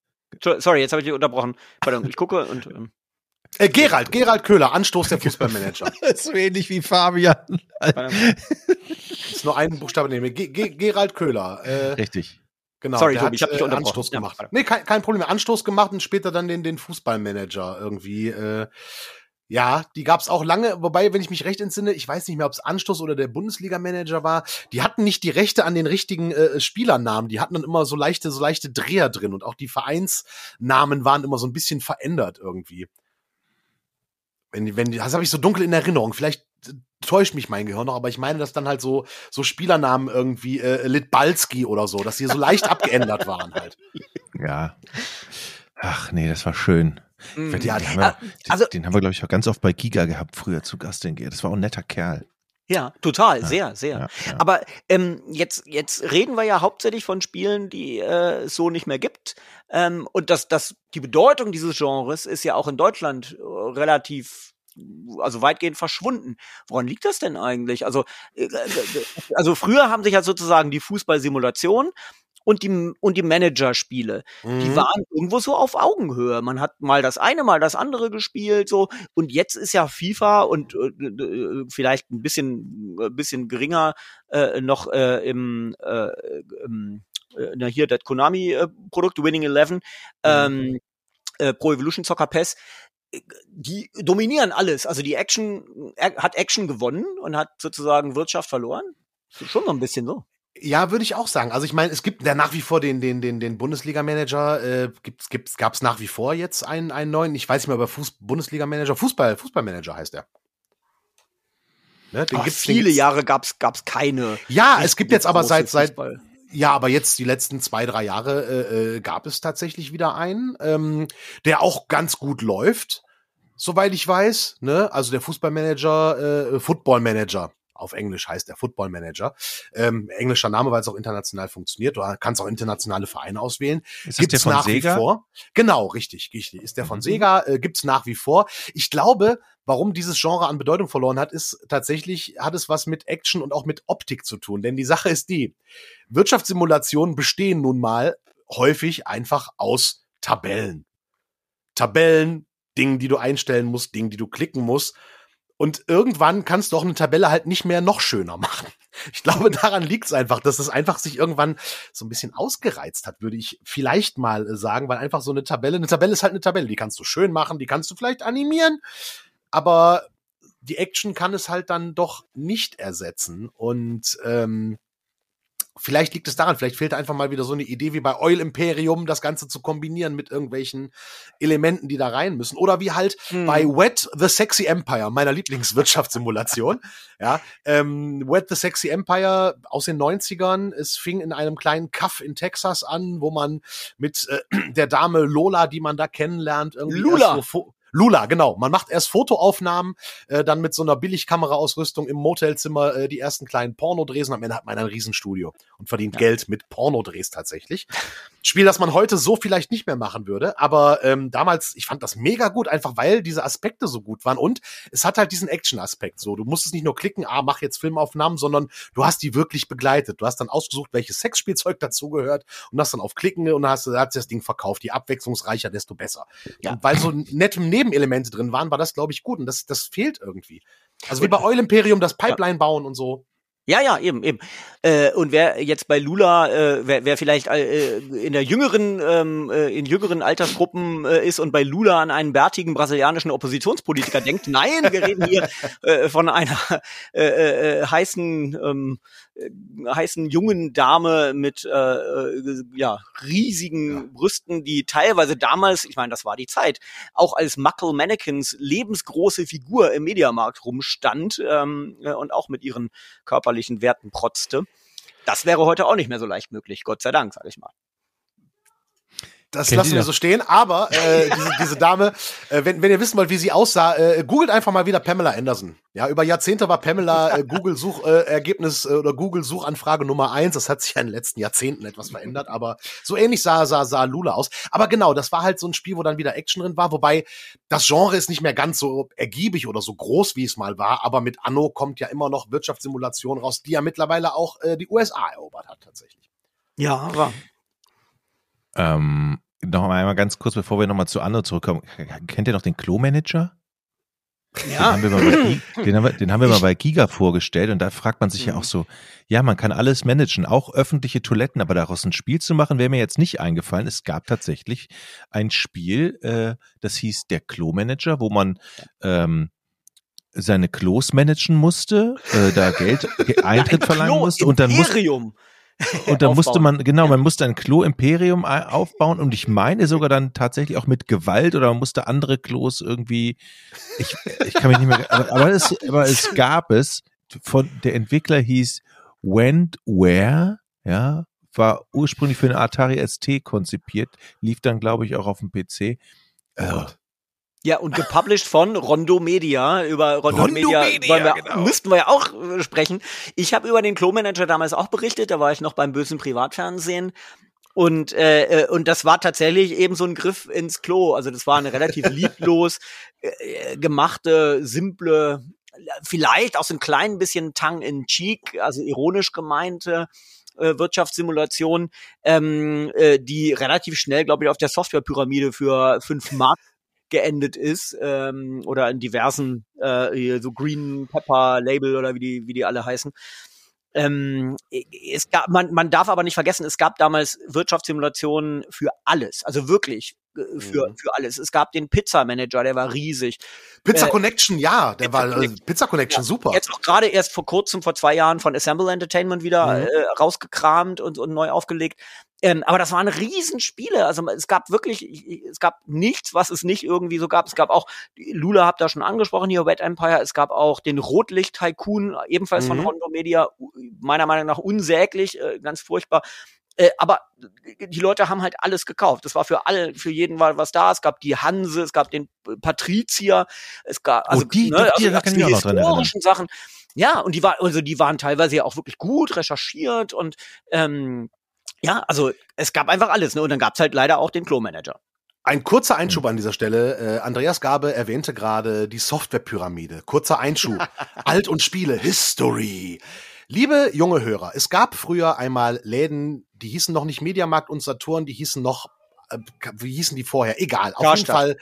Sorry, jetzt habe ich dich unterbrochen. Pardon, ich gucke und. Ähm, Äh, Gerald, Gerald Köhler, Anstoß der Fußballmanager. Das ist so ähnlich wie Fabian. ist nur ein Buchstabe nehmen. Ge Ge Gerald Köhler. Äh, Richtig. genau. Sorry, der Tobi, hat, ich hab dich äh, unterbrochen. Anstoß Ja, gemacht. warte. nee, kein, kein Problem. Anstoß gemacht und später dann den, den Fußballmanager irgendwie. Äh, ja, die gab's auch lange, wobei, wenn ich mich recht entsinne, ich weiß nicht mehr, ob es Anstoß oder der Bundesliga-Manager war, die hatten nicht die Rechte an den richtigen äh, Spielernamen, die hatten dann immer so leichte, so leichte Dreher drin und auch die Vereinsnamen waren immer so ein bisschen verändert irgendwie. Wenn, wenn, das habe ich so dunkel in Erinnerung. Vielleicht äh, täuscht mich mein Gehirn noch, aber ich meine, dass dann halt so, so Spielernamen irgendwie äh, Litbalski oder so, dass die so leicht abgeändert waren halt. Ja. Ach nee, das war schön. Den, Ja, den, haben wir, äh, also- den, haben wir, glaube ich, auch ganz oft bei Giga gehabt, früher zu Gast. Den, das war auch ein netter Kerl. Ja, total, Ja, sehr, sehr. Ja, ja. Aber ähm, jetzt, jetzt reden wir ja hauptsächlich von Spielen, die äh, es so nicht mehr gibt. Ähm, und das, das, die Bedeutung dieses Genres ist ja auch in Deutschland äh, relativ, also weitgehend verschwunden. Woran liegt das denn eigentlich? Also, äh, äh, also früher haben sich ja sozusagen die Fußballsimulation und die, und die Managerspiele, die Mhm. waren irgendwo so auf Augenhöhe. Man hat mal das eine, mal das andere gespielt, so. Und jetzt ist ja FIFA und äh, äh, vielleicht ein bisschen, ein bisschen geringer äh, noch äh, im, äh, im äh, na hier das Konami-Produkt Winning Eleven, ähm, äh, Pro Evolution Soccer Pass. äh, Die dominieren alles. Also die Action äh, hat Action gewonnen und hat sozusagen Wirtschaft verloren. Schon so ein bisschen so. Ja, würde ich auch sagen. Also ich meine, es gibt ja nach wie vor den, den, den, den Bundesliga-Manager, äh, gibt's, gibt's, gab's nach wie vor jetzt einen, einen neuen, ich weiß nicht mehr, aber Fuß, Bundesliga-Manager, Fußball, Fußballmanager heißt er. Ne, den Ach, gibt's, den viele gibt's- Jahre gab's gab's keine. Ja, es gibt jetzt aber seit, seit, Fußball. ja, aber jetzt die letzten zwei, drei Jahre äh, äh, gab es tatsächlich wieder einen, ähm, der auch ganz gut läuft, soweit ich weiß. Ne? Also der Fußballmanager, äh, Footballmanager. Auf Englisch heißt der Football Manager. Ähm, englischer Name, weil es auch international funktioniert. Du kannst auch internationale Vereine auswählen. Ist Gibt's der von nach Sega? wie vor. Genau, richtig, richtig. Ist der von Mhm. Sega, äh, gibt's nach wie vor. Ich glaube, warum dieses Genre an Bedeutung verloren hat, ist tatsächlich, hat es was mit Action und auch mit Optik zu tun. Denn die Sache ist die, Wirtschaftssimulationen bestehen nun mal häufig einfach aus Tabellen. Tabellen, Dingen, die du einstellen musst, Dingen, die du klicken musst. Und irgendwann kannst du auch eine Tabelle halt nicht mehr noch schöner machen. Ich glaube, daran liegt es einfach, dass es einfach sich irgendwann so ein bisschen ausgereizt hat, würde ich vielleicht mal sagen, weil einfach so eine Tabelle, eine Tabelle ist halt eine Tabelle, die kannst du schön machen, die kannst du vielleicht animieren, aber die Action kann es halt dann doch nicht ersetzen. Und ähm, vielleicht liegt es daran, vielleicht fehlt einfach mal wieder so eine Idee wie bei Oil Imperium, das Ganze zu kombinieren mit irgendwelchen Elementen, die da rein müssen. Oder wie halt Hm. bei Wet the Sexy Empire, meiner Lieblingswirtschaftssimulation. ja, ähm, Wet the Sexy Empire aus den 90ern. Es fing in einem kleinen Kaff in Texas an, wo man mit äh, der Dame Lola, die man da kennenlernt, irgendwie Lula. erst so Lula, genau. Man macht erst Fotoaufnahmen, äh, dann mit so einer Billigkameraausrüstung im Motelzimmer äh, die ersten kleinen Pornodrehs und am Ende hat man ein Riesenstudio und verdient Ja. Geld mit Pornodrehs tatsächlich. Spiel, das man heute so vielleicht nicht mehr machen würde, aber ähm, damals, ich fand das mega gut, einfach weil diese Aspekte so gut waren und es hat halt diesen Action-Aspekt so. Du musstest nicht nur klicken, ah, mach jetzt Filmaufnahmen, sondern du hast die wirklich begleitet. Du hast dann ausgesucht, welches Sexspielzeug dazugehört und hast dann auf Klicken und dann hast hast das Ding verkauft. Je abwechslungsreicher, desto besser. Ja. Und weil so nette Nebenelemente drin waren, war das, glaube ich, gut und das, das fehlt irgendwie. Also wie bei Oil Imperium, das Pipeline bauen und so. Ja, ja, eben, eben. Äh, und wer jetzt bei Lula, äh, wer, wer vielleicht äh, in der jüngeren, ähm, äh, in jüngeren Altersgruppen äh, ist und bei Lula an einen bärtigen brasilianischen Oppositionspolitiker denkt, nein, wir reden hier äh, von einer äh, äh, heißen, ähm, äh, heißen jungen Dame mit äh, äh, ja riesigen Ja. Brüsten, die teilweise damals, ich meine, das war die Zeit, auch als Muckle Mannequins lebensgroße Figur im Mediamarkt rumstand ähm, äh, und auch mit ihren körperlichen Werten protzte. Das wäre heute auch nicht mehr so leicht möglich, Gott sei Dank, sage ich mal. Das Kennt lassen wir so stehen. Aber äh, diese, diese Dame, äh, wenn, wenn ihr wissen wollt, wie sie aussah, äh, googelt einfach mal wieder Pamela Anderson. Ja, über Jahrzehnte war Pamela äh, Google Suchergebnis äh, oder Google Suchanfrage Nummer eins. Das hat sich ja in den letzten Jahrzehnten etwas verändert, aber so ähnlich sah sah sah Lula aus. Aber genau, das war halt so ein Spiel, wo dann wieder Action drin war, wobei das Genre ist nicht mehr ganz so ergiebig oder so groß, wie es mal war. Aber mit Anno kommt ja immer noch Wirtschaftssimulation raus, die ja mittlerweile auch äh, die USA erobert hat tatsächlich. Ja, war. Ähm, noch einmal ganz kurz, bevor wir nochmal zu Anno zurückkommen. Kennt ihr noch den Klo-Manager? Ja. Den haben, wir mal bei, den, haben wir, den haben wir mal bei Giga vorgestellt und da fragt man sich mhm. ja auch so, ja, man kann alles managen, auch öffentliche Toiletten, aber daraus ein Spiel zu machen, wäre mir jetzt nicht eingefallen. Es gab tatsächlich ein Spiel, äh, das hieß der Klo-Manager, wo man ähm, seine Klos managen musste, äh, da Geld, Eintritt verlangen musste und dann musste und dann musste man, genau, man musste ein Klo-Imperium aufbauen und ich meine sogar dann tatsächlich auch mit Gewalt oder man musste andere Klos irgendwie, ich, ich kann mich nicht mehr, aber, aber, es, aber es gab es, von, der Entwickler hieß Went Where, ja, war ursprünglich für eine Atari ST konzipiert, lief dann glaube ich auch auf dem PC. Äh, ja, und gepublished von Rondo Media. Über Rondo, Rondo Media, Media wir, genau. müssten wir ja auch äh, sprechen. Ich habe über den Klo-Manager damals auch berichtet, da war ich noch beim bösen Privatfernsehen. Und, äh, äh und das war tatsächlich eben so ein Griff ins Klo. Also das war eine relativ lieblos äh, äh, gemachte, simple, vielleicht auch so ein klein bisschen Tang in Cheek, also ironisch gemeinte äh, Wirtschaftssimulation, ähm, äh, die relativ schnell, glaube ich, auf der Softwarepyramide für fünf Mark geendet ist ähm, oder in diversen äh, so Green Pepper Label oder wie die wie die alle heißen. Ähm, es gab, man, man darf aber nicht vergessen, es gab damals Wirtschaftssimulationen für alles, also wirklich äh, für, mhm. für alles. Es gab den Pizza Manager, der war riesig. Pizza äh, Connection, ja, der Pizza war Connection. Pizza Connection, ja, super. Jetzt auch gerade erst vor kurzem, vor zwei Jahren von Assemble Entertainment wieder mhm. äh, rausgekramt und, und neu aufgelegt. Ähm, aber das waren Riesenspiele. Also es gab wirklich, es gab nichts, was es nicht irgendwie so gab. Es gab auch, Lula habt da schon angesprochen hier, Wet Empire. Es gab auch den Rotlicht-Tycoon, ebenfalls mhm. von Rondo Media, meiner Meinung nach unsäglich, äh, ganz furchtbar. Äh, aber die Leute haben halt alles gekauft. Das war für alle, für jeden war was da. Es gab die Hanse, es gab den Patrizier, es gab also, oh, die, ne, die, also, die, die historischen Sachen. Ja, und die war, also die waren teilweise ja auch wirklich gut recherchiert und ähm, ja, also es gab einfach alles, ne? Und dann gab's halt leider auch den Klo-Manager. Ein kurzer Einschub an dieser Stelle. Äh, Andreas Gabe erwähnte gerade die Softwarepyramide. Kurzer Einschub. Alt und Spiele, History. Liebe junge Hörer, es gab früher einmal Läden, die hießen noch nicht Mediamarkt und Saturn, die hießen noch, äh, wie hießen die vorher? Egal, auf jeden Fall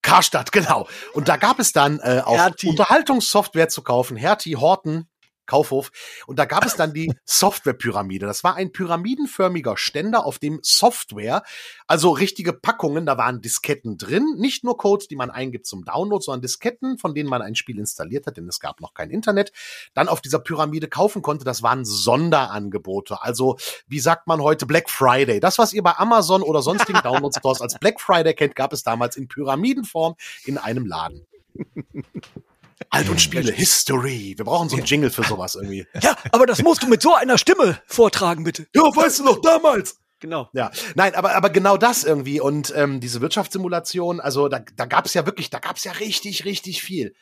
Karstadt, genau. Und da gab es dann äh, auch Hertie. Unterhaltungssoftware zu kaufen. Hertie, Horten, Kaufhof. Und da gab es dann die Softwarepyramide. Das war ein pyramidenförmiger Ständer, auf dem Software, also richtige Packungen, da waren Disketten drin, nicht nur Codes, die man eingibt zum Download, sondern Disketten, von denen man ein Spiel installiert hat, denn es gab noch kein Internet, dann auf dieser Pyramide kaufen konnte. Das waren Sonderangebote. Also, wie sagt man heute, Black Friday. Das, was ihr bei Amazon oder sonstigen Download-Stores als Black Friday kennt, gab es damals in Pyramidenform in einem Laden. Alt und Spiele, History. Wir brauchen so einen Jingle für sowas irgendwie. Ja, aber das musst du mit so einer Stimme vortragen, bitte. Ja, weißt du noch, damals. Genau. Ja, nein, aber, aber genau das irgendwie. Und ähm, diese Wirtschaftssimulation, also da, da gab es ja wirklich, da gab es ja richtig, richtig viel.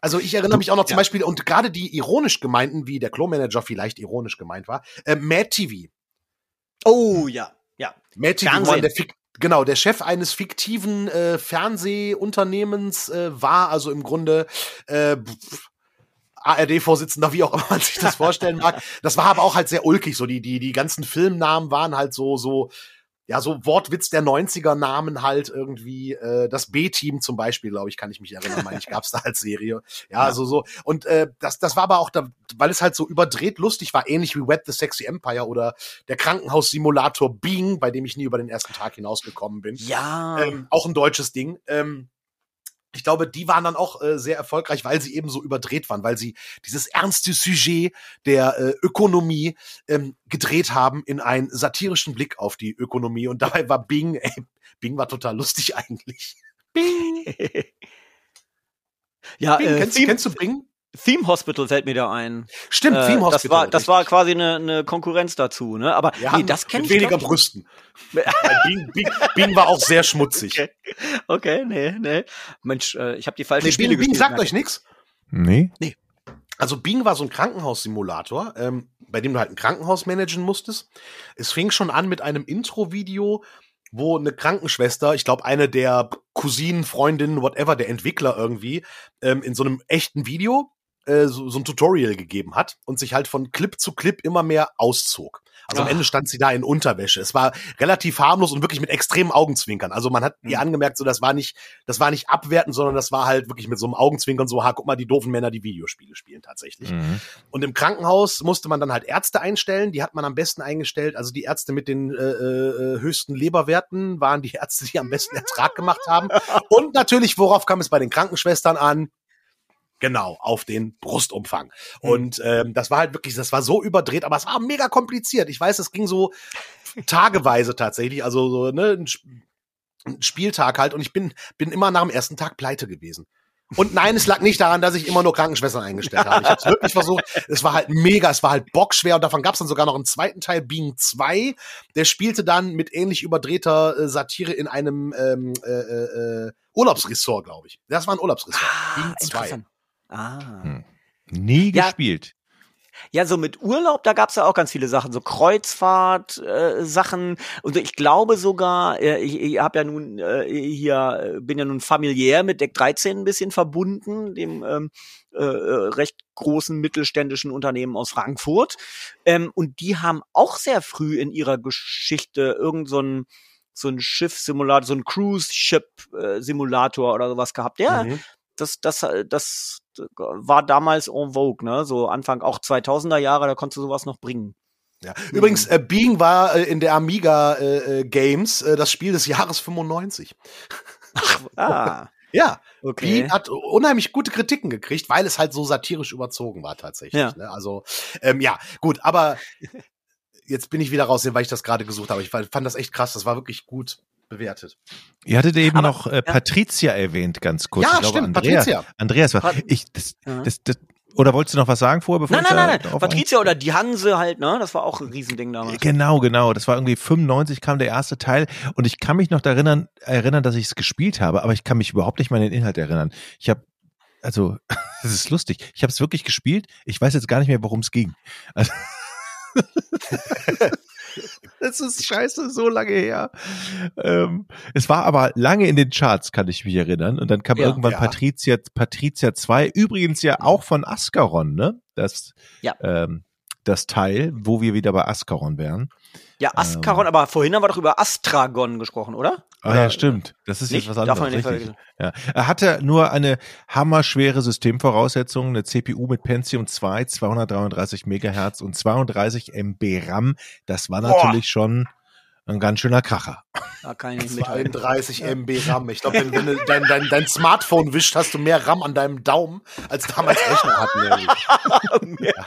Also ich erinnere mich auch noch zum ja. Beispiel, und gerade die ironisch gemeinten, wie der Klo-Manager vielleicht ironisch gemeint war, äh, Mad TV. Oh ja, ja. Mad TV war der, Fik Genau, der Chef eines fiktiven äh, Fernsehunternehmens äh, war also im Grunde äh, ARD-Vorsitzender, wie auch immer man sich das vorstellen mag. Das war aber auch halt sehr ulkig. So die die die ganzen Filmnamen waren halt so so ja, so Wortwitz der 90er Namen halt irgendwie, äh, das B-Team zum Beispiel, glaube ich, kann ich mich erinnern, meine ich, gab's da als Serie. Ja, ja. also so. Und äh, das, das war aber auch da, weil es halt so überdreht lustig war, ähnlich wie Web the Sexy Empire oder der Krankenhaussimulator Bing, bei dem ich nie über den ersten Tag hinausgekommen bin. Ja. Ähm, auch ein deutsches Ding. Ähm, ich glaube, die waren dann auch äh, sehr erfolgreich, weil sie eben so überdreht waren, weil sie dieses ernste Sujet der äh, Ökonomie ähm, gedreht haben in einen satirischen Blick auf die Ökonomie. Und dabei war Bing, ey, Bing war total lustig eigentlich. Bing! ja, Bing, äh, kennst, kennst du Bing? Theme Hospital fällt mir da ein. Stimmt, Äh, Theme Hospital. Das war, das war quasi eine, eine Konkurrenz dazu, ne? Aber Ja, nee, das kenne mit ich weniger glaub Brüsten. Bing, Bing, Bing war auch sehr schmutzig. Okay. Okay, nee, nee. Mensch, äh, ich habe die falschen Nee, Spiele Bing, Bing gespielt. sagt merke euch nichts. Nee? Also Bing war so ein Krankenhaussimulator, ähm, bei dem du halt ein Krankenhaus managen musstest. Es fing schon an mit einem Intro-Video, wo eine Krankenschwester, ich glaube eine der Cousinen, Freundinnen, whatever, der Entwickler irgendwie, ähm, in so einem echten Video äh, so, so ein Tutorial gegeben hat und sich halt von Clip zu Clip immer mehr auszog. Also am Ach. Ende stand sie da in Unterwäsche. Es war relativ harmlos und wirklich mit extremen Augenzwinkern. Also man hat ihr Mhm. angemerkt, so das war nicht, das war nicht abwertend, sondern das war halt wirklich mit so einem Augenzwinkern so, ha, guck mal, die doofen Männer, die Videospiele spielen tatsächlich. Mhm. Und im Krankenhaus musste man dann halt Ärzte einstellen. Die hat man am besten eingestellt. Also die Ärzte mit den äh, äh, höchsten Leberwerten waren die Ärzte, die am besten Ertrag gemacht haben. Und natürlich, worauf kam es bei den Krankenschwestern an? Genau, auf den Brustumfang. Und ähm, das war halt wirklich, das war so überdreht, aber es war mega kompliziert. Ich weiß, es ging so tageweise tatsächlich, also so ne, ein Spieltag halt. Und ich bin bin immer nach dem ersten Tag pleite gewesen. Und nein, es lag nicht daran, dass ich immer nur Krankenschwestern eingestellt habe. Ich habe es wirklich versucht. Es war halt mega, es war halt bockschwer und davon gab es dann sogar noch einen zweiten Teil, Being 2. Der spielte dann mit ähnlich überdrehter äh, Satire in einem ähm, äh, äh, äh, Urlaubsressort, glaube ich. Das war ein Urlaubsressort. Ah, Being 2. Ah. Hm. Nie Ja. gespielt. Ja, so mit Urlaub, da gab's ja auch ganz viele Sachen, so Kreuzfahrt, äh. Und ich glaube sogar, äh, ich, ich habe ja nun äh, hier, äh, bin ja nun familiär mit Deck 13 ein bisschen verbunden, dem ähm, äh, äh, recht großen mittelständischen Unternehmen aus Frankfurt. Ähm, und die haben auch sehr früh in ihrer Geschichte irgend so ein so ein Schiff-Simulator, so ein Cruise-Ship-Simulator oder sowas gehabt. Ja, Mhm. Das, das, äh, das war damals en vogue, ne? So Anfang auch 2000er Jahre, da konntest du sowas noch bringen. Ja. Übrigens, äh, Being war äh, in der Amiga äh, äh, Games äh, das Spiel des Jahres 95. Ah, Ja, okay. Being hat unheimlich gute Kritiken gekriegt, weil es halt so satirisch überzogen war tatsächlich. Ja. Ne? Also ähm, ja, gut, aber jetzt bin ich wieder raus, weil ich das gerade gesucht habe. Ich fand das echt krass. Das war wirklich gut bewertet. Ihr hattet eben Aber- noch äh, Patricia erwähnt, ganz kurz. ja, Ich glaube, stimmt, Andrea, Patricia. Andreas war. Ich, das, Ja. das, das, oder wolltest du noch was sagen vorher, bevor Nein, nein, nein, nein. Patricia oder die Hanse halt, ne? Das war auch ein Riesending damals. Genau, genau. Das war irgendwie 95 kam der erste Teil und ich kann mich noch daran erinnern, erinnern dass ich es gespielt habe, aber ich kann mich überhaupt nicht mehr an den Inhalt erinnern. Ich habe also, das ist lustig. Ich habe es wirklich gespielt. Ich weiß jetzt gar nicht mehr, worum es ging. Also, das ist scheiße, so lange her. Ähm, es war aber lange in den Charts, kann ich mich erinnern. Und dann kam Ja. irgendwann Ja. Patricia, Patricia 2, übrigens ja auch von Ascaron, ne? Das, Ja. ähm, das Teil, wo wir wieder bei Ascaron wären. Ja, Ascaron, aber vorhin haben wir doch über Astragon gesprochen, oder? Ah ja, stimmt. Das ist Nicht? jetzt was Darf anderes. man nicht richtig. Ja. Er hatte nur eine hammerschwere Systemvoraussetzung, eine CPU mit Pentium 2, 233 Megahertz und 32 MB RAM. Das war Boah. natürlich schon ein ganz schöner Kracher. Da kann ich nicht mithalten. 32 MB RAM. Ich glaube, wenn, wenn du dein, dein, dein Smartphone wischt, hast du mehr RAM an deinem Daumen, als damals Rechner hatten. Mehr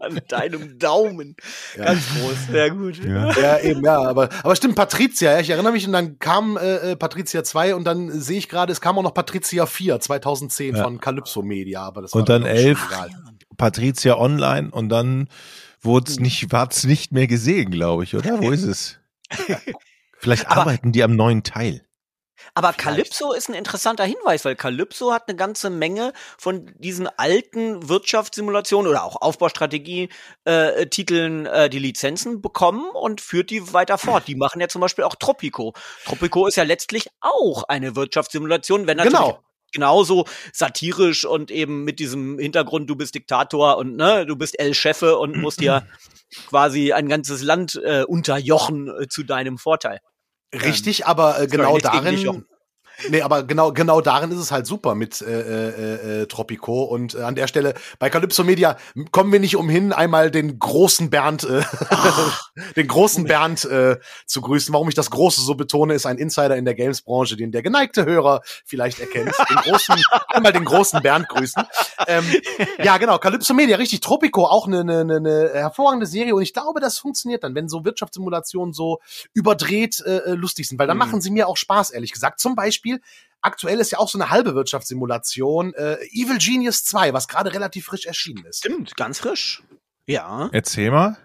an deinem Daumen. Ja. Ganz groß, sehr gut. Ja. Ja, eben, ja. Aber, aber stimmt, Patricia, ja, ich erinnere mich, und dann kam äh, äh, Patricia 2 und dann sehe ich gerade, es kam auch noch Patricia 4, 2010 Ja. von Calypso Media. Aber das Und war dann glaub ich, schon 11. egal. Patricia Online und dann wurde Hm. es nicht, war's nicht mehr gesehen, glaube ich, oder? Wo ist es? Vielleicht Aber- arbeiten die am neuen Teil. Aber Vielleicht. Calypso ist ein interessanter Hinweis, weil Calypso hat eine ganze Menge von diesen alten Wirtschaftssimulationen oder auch Aufbaustrategie-Titeln äh, die Lizenzen bekommen und führt die weiter fort. Die machen ja zum Beispiel auch Tropico. Tropico ist ja letztlich auch eine Wirtschaftssimulation, wenn natürlich Genau. Genauso satirisch und eben mit diesem Hintergrund, du bist Diktator und ne, du bist El Chefe und musst dir quasi ein ganzes Land äh, unterjochen äh, zu deinem Vorteil. Richtig, aber äh, genau darin. Nee, aber genau, genau darin ist es halt super mit äh, äh, äh, Tropico. Und äh, an der Stelle bei Calypso Media kommen wir nicht umhin, einmal den großen Bernd, äh, den großen Bernd äh, zu grüßen. Warum ich das Große so betone, ist ein Insider in der Games-Branche, den der geneigte Hörer vielleicht erkennt. Den großen, einmal den großen Bernd grüßen. Ähm, ja, genau, Calypso Media, richtig. Tropico, auch eine, eine, eine hervorragende Serie. Und ich glaube, das funktioniert dann, wenn so Wirtschaftssimulationen so überdreht äh, äh, lustig sind. Weil dann Mhm. machen sie mir auch Spaß, ehrlich gesagt. Zum Beispiel Spiel. Aktuell ist ja auch so eine halbe Wirtschaftssimulation, äh, Evil Genius 2, was gerade relativ frisch erschienen ist. Stimmt, ganz frisch. Ja. Erzähl mal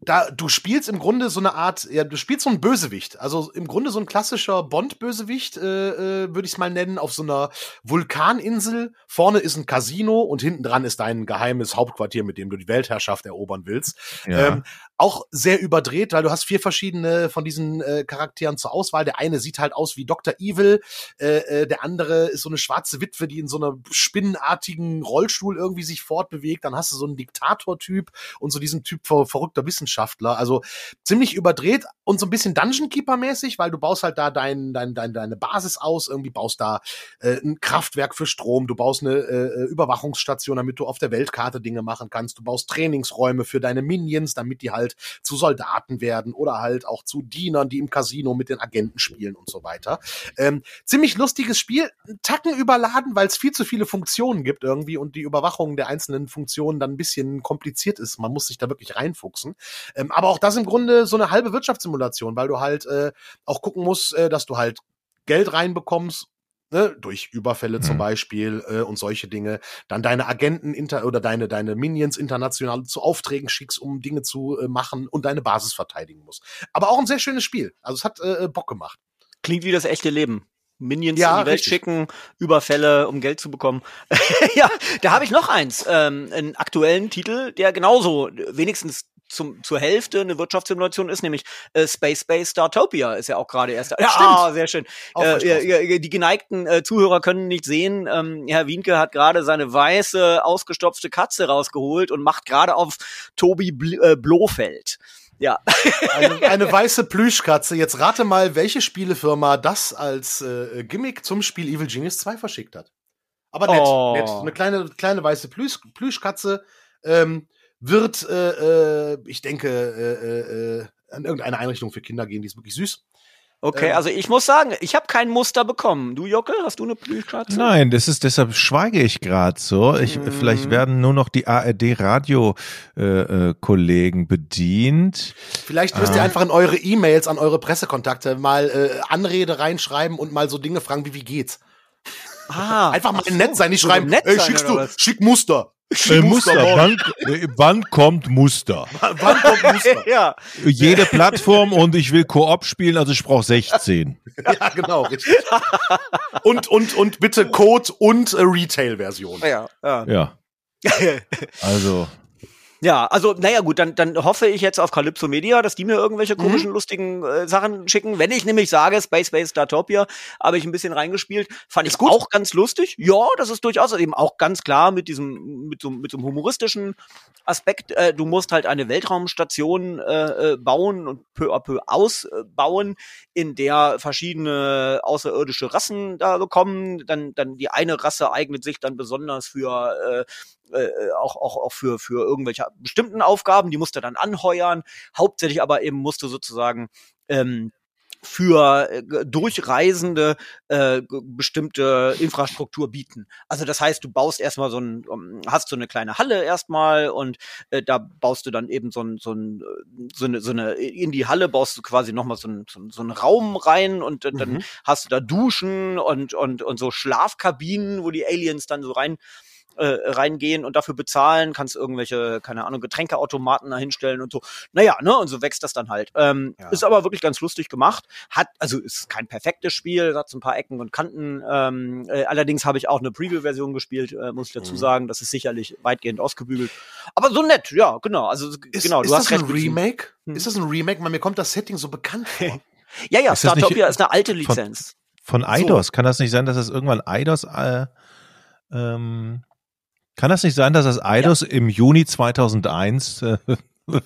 da du spielst im Grunde so eine Art, ja, du spielst so einen Bösewicht. Also im Grunde so ein klassischer Bond-Bösewicht, äh, äh, würde ich es mal nennen, auf so einer Vulkaninsel. Vorne ist ein Casino und hinten dran ist dein geheimes Hauptquartier, mit dem du die Weltherrschaft erobern willst. Ja. Ähm, auch sehr überdreht, weil du hast vier verschiedene von diesen äh, Charakteren zur Auswahl. Der eine sieht halt aus wie Dr. Evil, äh, äh, der andere ist so eine schwarze Witwe, die in so einer spinnenartigen Rollstuhl irgendwie sich fortbewegt. Dann hast du so einen Diktator-Typ und so diesen Typ ver verrückter Wissenschaftler. Also ziemlich überdreht und so ein bisschen Dungeon Keeper-mäßig, weil du baust halt da dein, dein, dein, deine Basis aus, irgendwie baust da äh, ein Kraftwerk für Strom, du baust eine äh, Überwachungsstation, damit du auf der Weltkarte Dinge machen kannst, du baust Trainingsräume für deine Minions, damit die halt halt zu Soldaten werden oder halt auch zu Dienern, die im Casino mit den Agenten spielen und so weiter. Ähm, ziemlich lustiges Spiel, Tacken überladen, weil es viel zu viele Funktionen gibt irgendwie und die Überwachung der einzelnen Funktionen dann ein bisschen kompliziert ist. Man muss sich da wirklich reinfuchsen. Ähm, aber auch das im Grunde so eine halbe Wirtschaftssimulation, weil du halt äh, auch gucken musst, äh, dass du halt Geld reinbekommst ne, durch Überfälle mhm. zum Beispiel äh, und solche Dinge, dann deine Agenten inter oder deine deine Minions international zu Aufträgen schickst, um Dinge zu äh, machen und deine Basis verteidigen musst. Aber auch ein sehr schönes Spiel. Also es hat äh, Bock gemacht. Klingt wie das echte Leben. Minions ja, in die Welt richtig. schicken, Überfälle, um Geld zu bekommen. ja, da habe ich noch eins, ähm, einen aktuellen Titel, der genauso wenigstens zum, zur Hälfte eine Wirtschaftssimulation ist, nämlich äh, Space Space Startopia ist ja auch gerade erst. Ja, ah, sehr schön. Äh, die geneigten äh, Zuhörer können nicht sehen. Ähm, Herr Wienke hat gerade seine weiße, ausgestopfte Katze rausgeholt und macht gerade auf Tobi Bl äh, Blofeld. Ja. eine, eine weiße Plüschkatze. Jetzt rate mal, welche Spielefirma das als äh, Gimmick zum Spiel Evil Genius 2 verschickt hat. Aber nett, oh. nett. Eine kleine, kleine weiße Plüsch, Plüschkatze. Ähm, wird, äh, äh, ich denke, äh, äh, an irgendeine Einrichtung für Kinder gehen, die ist wirklich süß. Okay, ähm, also ich muss sagen, ich habe kein Muster bekommen. Du, Jocke, hast du eine Plüschkatze? Nein, das ist deshalb schweige ich gerade so. Ich, mm. Vielleicht werden nur noch die ARD-Radio-Kollegen äh, äh, bedient. Vielleicht müsst ah. ihr einfach in eure E-Mails an eure Pressekontakte mal äh, Anrede reinschreiben und mal so Dinge fragen wie wie geht's. Ah, einfach mal nett sein, nicht schreiben, nett ey, schickst du, schick Muster. Äh, Muster, wann, äh, wann kommt Muster? wann kommt Muster? ja. Jede Plattform und ich will Koop spielen, also ich brauche 16. ja, genau, richtig. und, und, und bitte Code und äh, Retail-Version. Ja, ja. ja. also. Ja, also naja gut, dann, dann hoffe ich jetzt auf Calypso Media, dass die mir irgendwelche mhm. komischen, mhm. lustigen äh, Sachen schicken. Wenn ich nämlich sage, Space Base Startopia, habe ich ein bisschen reingespielt, fand ich auch ganz lustig. Ja, das ist durchaus eben auch ganz klar mit diesem, mit so, mit so einem humoristischen Aspekt. Äh, du musst halt eine Weltraumstation äh, äh, bauen und peu à peu ausbauen, in der verschiedene außerirdische Rassen da bekommen. Dann, dann die eine Rasse eignet sich dann besonders für äh, äh, auch, auch, auch für, für irgendwelche bestimmten Aufgaben, die musste dann anheuern. Hauptsächlich aber eben musste sozusagen ähm, für äh, Durchreisende äh, bestimmte Infrastruktur bieten. Also das heißt, du baust erstmal so ein, hast so eine kleine Halle erstmal und äh, da baust du dann eben so ein, so ein, so eine, so eine, in die Halle baust du quasi nochmal so, ein, so, so einen Raum rein und äh, dann mhm. hast du da Duschen und, und, und so Schlafkabinen, wo die Aliens dann so rein äh, reingehen und dafür bezahlen, kannst irgendwelche, keine Ahnung, Getränkeautomaten da hinstellen und so. Naja, ne, und so wächst das dann halt. Ähm, ja. Ist aber wirklich ganz lustig gemacht. Hat, also ist kein perfektes Spiel, hat so ein paar Ecken und Kanten. Ähm, äh, allerdings habe ich auch eine Preview-Version gespielt, äh, muss ich dazu mhm. sagen. Das ist sicherlich weitgehend ausgebügelt. Aber so nett, ja, genau. Also ist, genau, du ist hast das recht. Ein Remake? Hm. Ist das ein Remake? Man, mir kommt das Setting so bekannt vor. ja, ja, Startopia ist eine alte Lizenz. Von, von Eidos. So. Kann das nicht sein, dass das irgendwann Eidos äh, ähm, kann das nicht sein, dass das Eidos ja. im Juni 2001 äh, du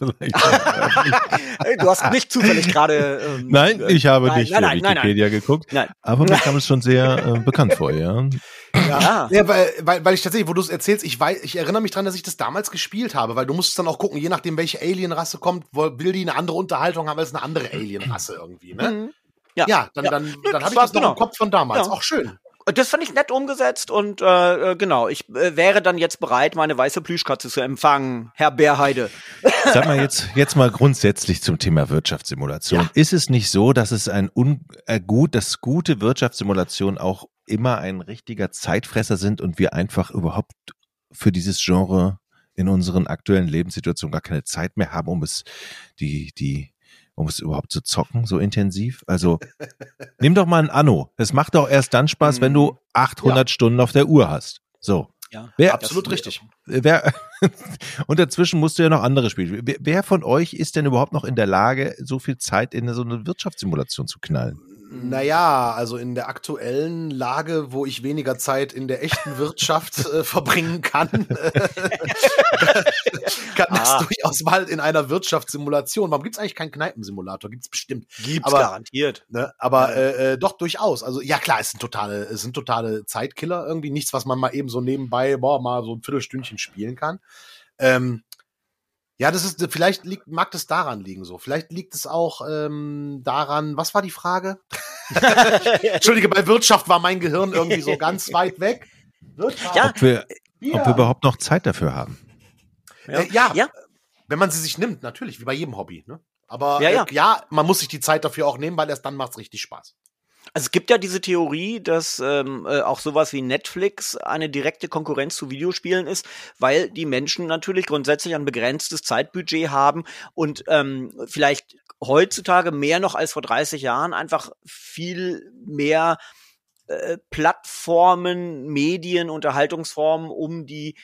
hast nicht zufällig gerade. Ähm, nein, ich habe nein, nicht nein, für nein, Wikipedia geguckt. Aber mir kam es schon sehr äh, bekannt vor, ja. Ja, ja weil, weil, weil ich tatsächlich, wo du es erzählst, ich weiß, ich erinnere mich dran, dass ich das damals gespielt habe, weil du musst dann auch gucken, je nachdem, welche Alien-Rasse kommt, will die eine andere Unterhaltung haben als eine andere Alien-Rasse irgendwie, ne? Mhm. Ja, ja, dann, ja. dann, dann, dann habe ich das genau. noch im Kopf von damals. Ja. Auch schön. Das fand ich nett umgesetzt und äh, äh, genau, ich äh, wäre dann jetzt bereit, meine weiße Plüschkatze zu empfangen, Herr Bärheide. Sag mal jetzt, jetzt mal grundsätzlich zum Thema Wirtschaftssimulation. Ja. Ist es nicht so, dass es ein un, äh, gut, dass gute Wirtschaftssimulationen auch immer ein richtiger Zeitfresser sind und wir einfach überhaupt für dieses Genre in unseren aktuellen Lebenssituationen gar keine Zeit mehr haben, um es die die um es überhaupt zu zocken, so intensiv? Also, nimm doch mal ein Anno. Es macht doch erst dann Spaß, wenn du 800 mhm. ja. Stunden auf der Uhr hast. So. Ja, wer, absolut richtig. Wer, und dazwischen musst du ja noch andere Spiele. Wer, wer von euch ist denn überhaupt noch in der Lage, so viel Zeit in so eine Wirtschaftssimulation zu knallen? Naja, also in der aktuellen Lage, wo ich weniger Zeit in der echten Wirtschaft äh, verbringen kann, äh, kann das ah. durchaus mal in einer Wirtschaftssimulation. Warum gibt's eigentlich keinen Kneipensimulator? Gibt's bestimmt. Gibt's aber, garantiert. Ne, aber äh, äh, doch durchaus. Also ja klar, es sind totale, es sind totale Zeitkiller irgendwie. Nichts, was man mal eben so nebenbei, boah, mal so ein Viertelstündchen spielen kann. Ähm, ja, das ist, vielleicht liegt, mag das daran liegen so. Vielleicht liegt es auch ähm, daran, was war die Frage? Entschuldige, bei Wirtschaft war mein Gehirn irgendwie so ganz weit weg. Wirtschaft. Ja. Ob, wir, ja. ob wir überhaupt noch Zeit dafür haben. Ja. Äh, ja. ja, wenn man sie sich nimmt, natürlich, wie bei jedem Hobby. Ne? Aber ja, ja. Äh, ja, man muss sich die Zeit dafür auch nehmen, weil erst dann macht es richtig Spaß. Also es gibt ja diese Theorie, dass ähm, äh, auch sowas wie Netflix eine direkte Konkurrenz zu Videospielen ist, weil die Menschen natürlich grundsätzlich ein begrenztes Zeitbudget haben und ähm, vielleicht heutzutage mehr noch als vor 30 Jahren einfach viel mehr äh, Plattformen, Medien, Unterhaltungsformen um die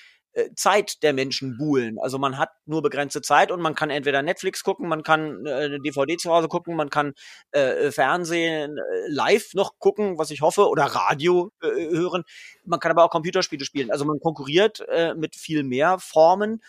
Zeit der Menschen buhlen. Also man hat nur begrenzte Zeit und man kann entweder Netflix gucken, man kann äh, eine DVD zu Hause gucken, man kann äh, Fernsehen äh, live noch gucken, was ich hoffe, oder Radio äh, hören. Man kann aber auch Computerspiele spielen. Also man konkurriert äh, mit viel mehr Formen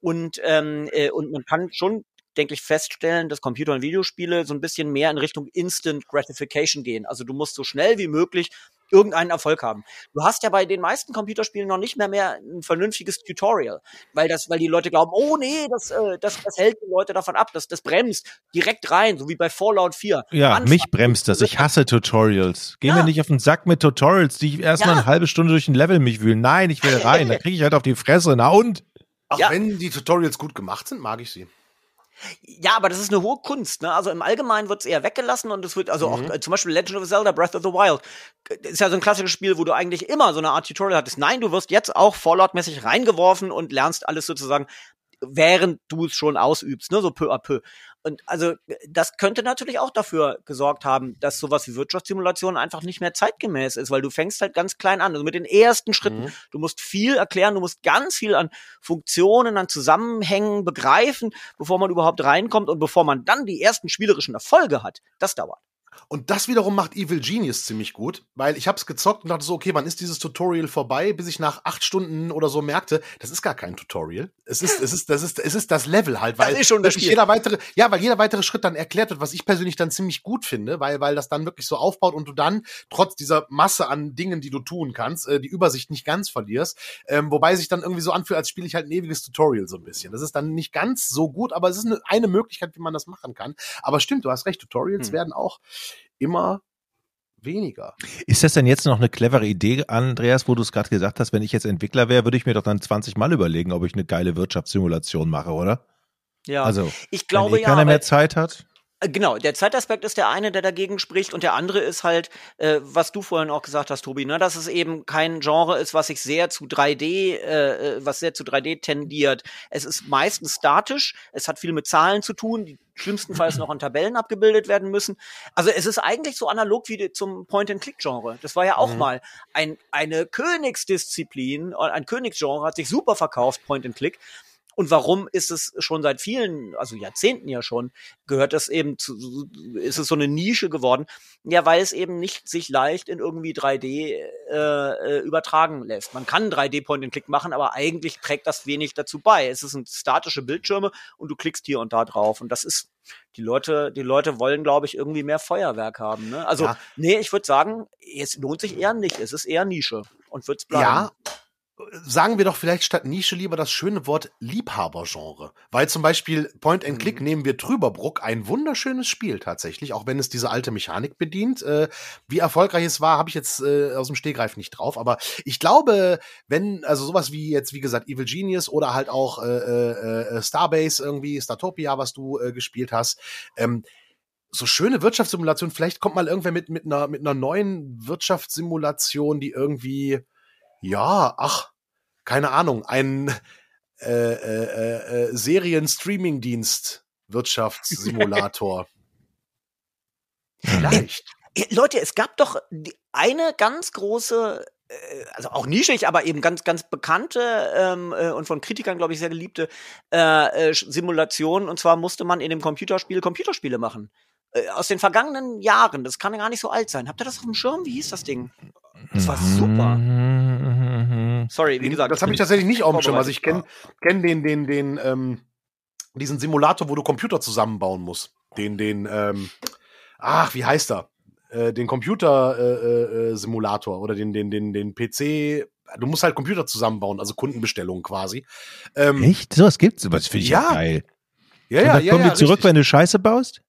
und ähm, äh, und man kann schon denke ich, feststellen, dass Computer- und Videospiele so ein bisschen mehr in Richtung Instant Gratification gehen. Also du musst so schnell wie möglich irgendeinen Erfolg haben. Du hast ja bei den meisten Computerspielen noch nicht mehr mehr ein vernünftiges Tutorial, weil das, weil die Leute glauben, oh nee, das, äh, das, das hält die Leute davon ab, das, das bremst direkt rein, so wie bei Fallout 4. Ja, Anfang. mich bremst das. Ich hasse Tutorials. Geh ja. mir nicht auf den Sack mit Tutorials, die erstmal ja. eine halbe Stunde durch ein Level mich wühlen. Nein, ich will rein. Da kriege ich halt auf die Fresse. Na und? Auch ja. wenn die Tutorials gut gemacht sind, mag ich sie. Ja, aber das ist eine hohe Kunst. Ne? Also im Allgemeinen wird es eher weggelassen und es wird, also mhm. auch äh, zum Beispiel Legend of Zelda Breath of the Wild, ist ja so ein klassisches Spiel, wo du eigentlich immer so eine Art Tutorial hattest. Nein, du wirst jetzt auch Fallout-mäßig reingeworfen und lernst alles sozusagen während du es schon ausübst, ne, so peu à peu. Und also das könnte natürlich auch dafür gesorgt haben, dass sowas wie Wirtschaftssimulation einfach nicht mehr zeitgemäß ist, weil du fängst halt ganz klein an. Also mit den ersten Schritten. Mhm. Du musst viel erklären, du musst ganz viel an Funktionen, an Zusammenhängen begreifen, bevor man überhaupt reinkommt und bevor man dann die ersten spielerischen Erfolge hat. Das dauert. Und das wiederum macht Evil Genius ziemlich gut, weil ich hab's gezockt und dachte so, okay, wann ist dieses Tutorial vorbei, bis ich nach acht Stunden oder so merkte, das ist gar kein Tutorial. Es ist, es ist, das ist, es ist das Level halt, weil das ist schon das Spiel. jeder weitere, ja, weil jeder weitere Schritt dann erklärt wird, was ich persönlich dann ziemlich gut finde, weil, weil das dann wirklich so aufbaut und du dann trotz dieser Masse an Dingen, die du tun kannst, äh, die Übersicht nicht ganz verlierst, ähm, wobei sich dann irgendwie so anfühlt, als spiele ich halt ein ewiges Tutorial so ein bisschen. Das ist dann nicht ganz so gut, aber es ist eine, eine Möglichkeit, wie man das machen kann. Aber stimmt, du hast recht, Tutorials hm. werden auch immer weniger. Ist das denn jetzt noch eine clevere Idee, Andreas, wo du es gerade gesagt hast, wenn ich jetzt Entwickler wäre, würde ich mir doch dann 20 Mal überlegen, ob ich eine geile Wirtschaftssimulation mache, oder? Ja, also, ich glaube wenn eh keiner ja, mehr Zeit hat. Äh, genau, der Zeitaspekt ist der eine, der dagegen spricht, und der andere ist halt, äh, was du vorhin auch gesagt hast, Tobi, ne, dass es eben kein Genre ist, was sich sehr zu 3D, äh, äh, was sehr zu 3D tendiert. Es ist meistens statisch, es hat viel mit Zahlen zu tun, die schlimmstenfalls noch an Tabellen abgebildet werden müssen. Also es ist eigentlich so analog wie zum Point-and-Click-Genre. Das war ja auch mhm. mal ein, eine Königsdisziplin, ein Königsgenre, hat sich super verkauft, Point-and-Click. Und warum ist es schon seit vielen, also Jahrzehnten ja schon, gehört das eben zu, ist es so eine Nische geworden? Ja, weil es eben nicht sich leicht in irgendwie 3D äh, äh, übertragen lässt. Man kann 3D Point-and-Click machen, aber eigentlich trägt das wenig dazu bei. Es sind statische Bildschirme und du klickst hier und da drauf. Und das ist, die Leute, die Leute wollen, glaube ich, irgendwie mehr Feuerwerk haben. Ne? Also, ja. nee, ich würde sagen, es lohnt sich eher nicht. Es ist eher Nische und wird's bleiben. Ja, sagen wir doch vielleicht statt Nische lieber das schöne Wort Liebhabergenre. Weil zum Beispiel Point and Click mhm. nehmen wir Trüberbruck, ein wunderschönes Spiel tatsächlich, auch wenn es diese alte Mechanik bedient. Äh, wie erfolgreich es war, habe ich jetzt äh, aus dem Stegreif nicht drauf. Aber ich glaube, wenn, also sowas wie jetzt, wie gesagt, Evil Genius oder halt auch äh, äh, äh Starbase irgendwie, Startopia, was du äh, gespielt hast, ähm, so schöne Wirtschaftssimulation, vielleicht kommt mal irgendwer mit, mit, einer, mit einer neuen Wirtschaftssimulation, die irgendwie, ja, ach, keine Ahnung, ein äh, äh, äh, Serien-Streaming-Dienst Wirtschaftssimulator. Vielleicht. Leute, es gab doch eine ganz große äh, also auch nischig, aber eben ganz, ganz bekannte ähm, äh, und von Kritikern, glaube ich, sehr geliebte äh, äh, Simulation. Und zwar musste man in dem Computerspiel Computerspiele machen. Äh, aus den vergangenen Jahren. Das kann ja gar nicht so alt sein. Habt ihr das auf dem Schirm? Wie hieß das Ding? Das war super. Sorry, wie gesagt. Das habe ich tatsächlich nicht auf dem Schirm. Also ich kenne kenn den, den, den, ähm, diesen Simulator, wo du Computer zusammenbauen musst. Den, den, ähm, ach, wie heißt er? Äh, den Computer-Simulator äh, äh, oder den, den, den, den PC. Du musst halt Computer zusammenbauen, also Kundenbestellungen quasi. Ähm, Echt? So was gibt's? Was finde ich ja geil. Ja, ja, ja. Kommen ja, die zurück, richtig. wenn du Scheiße baust?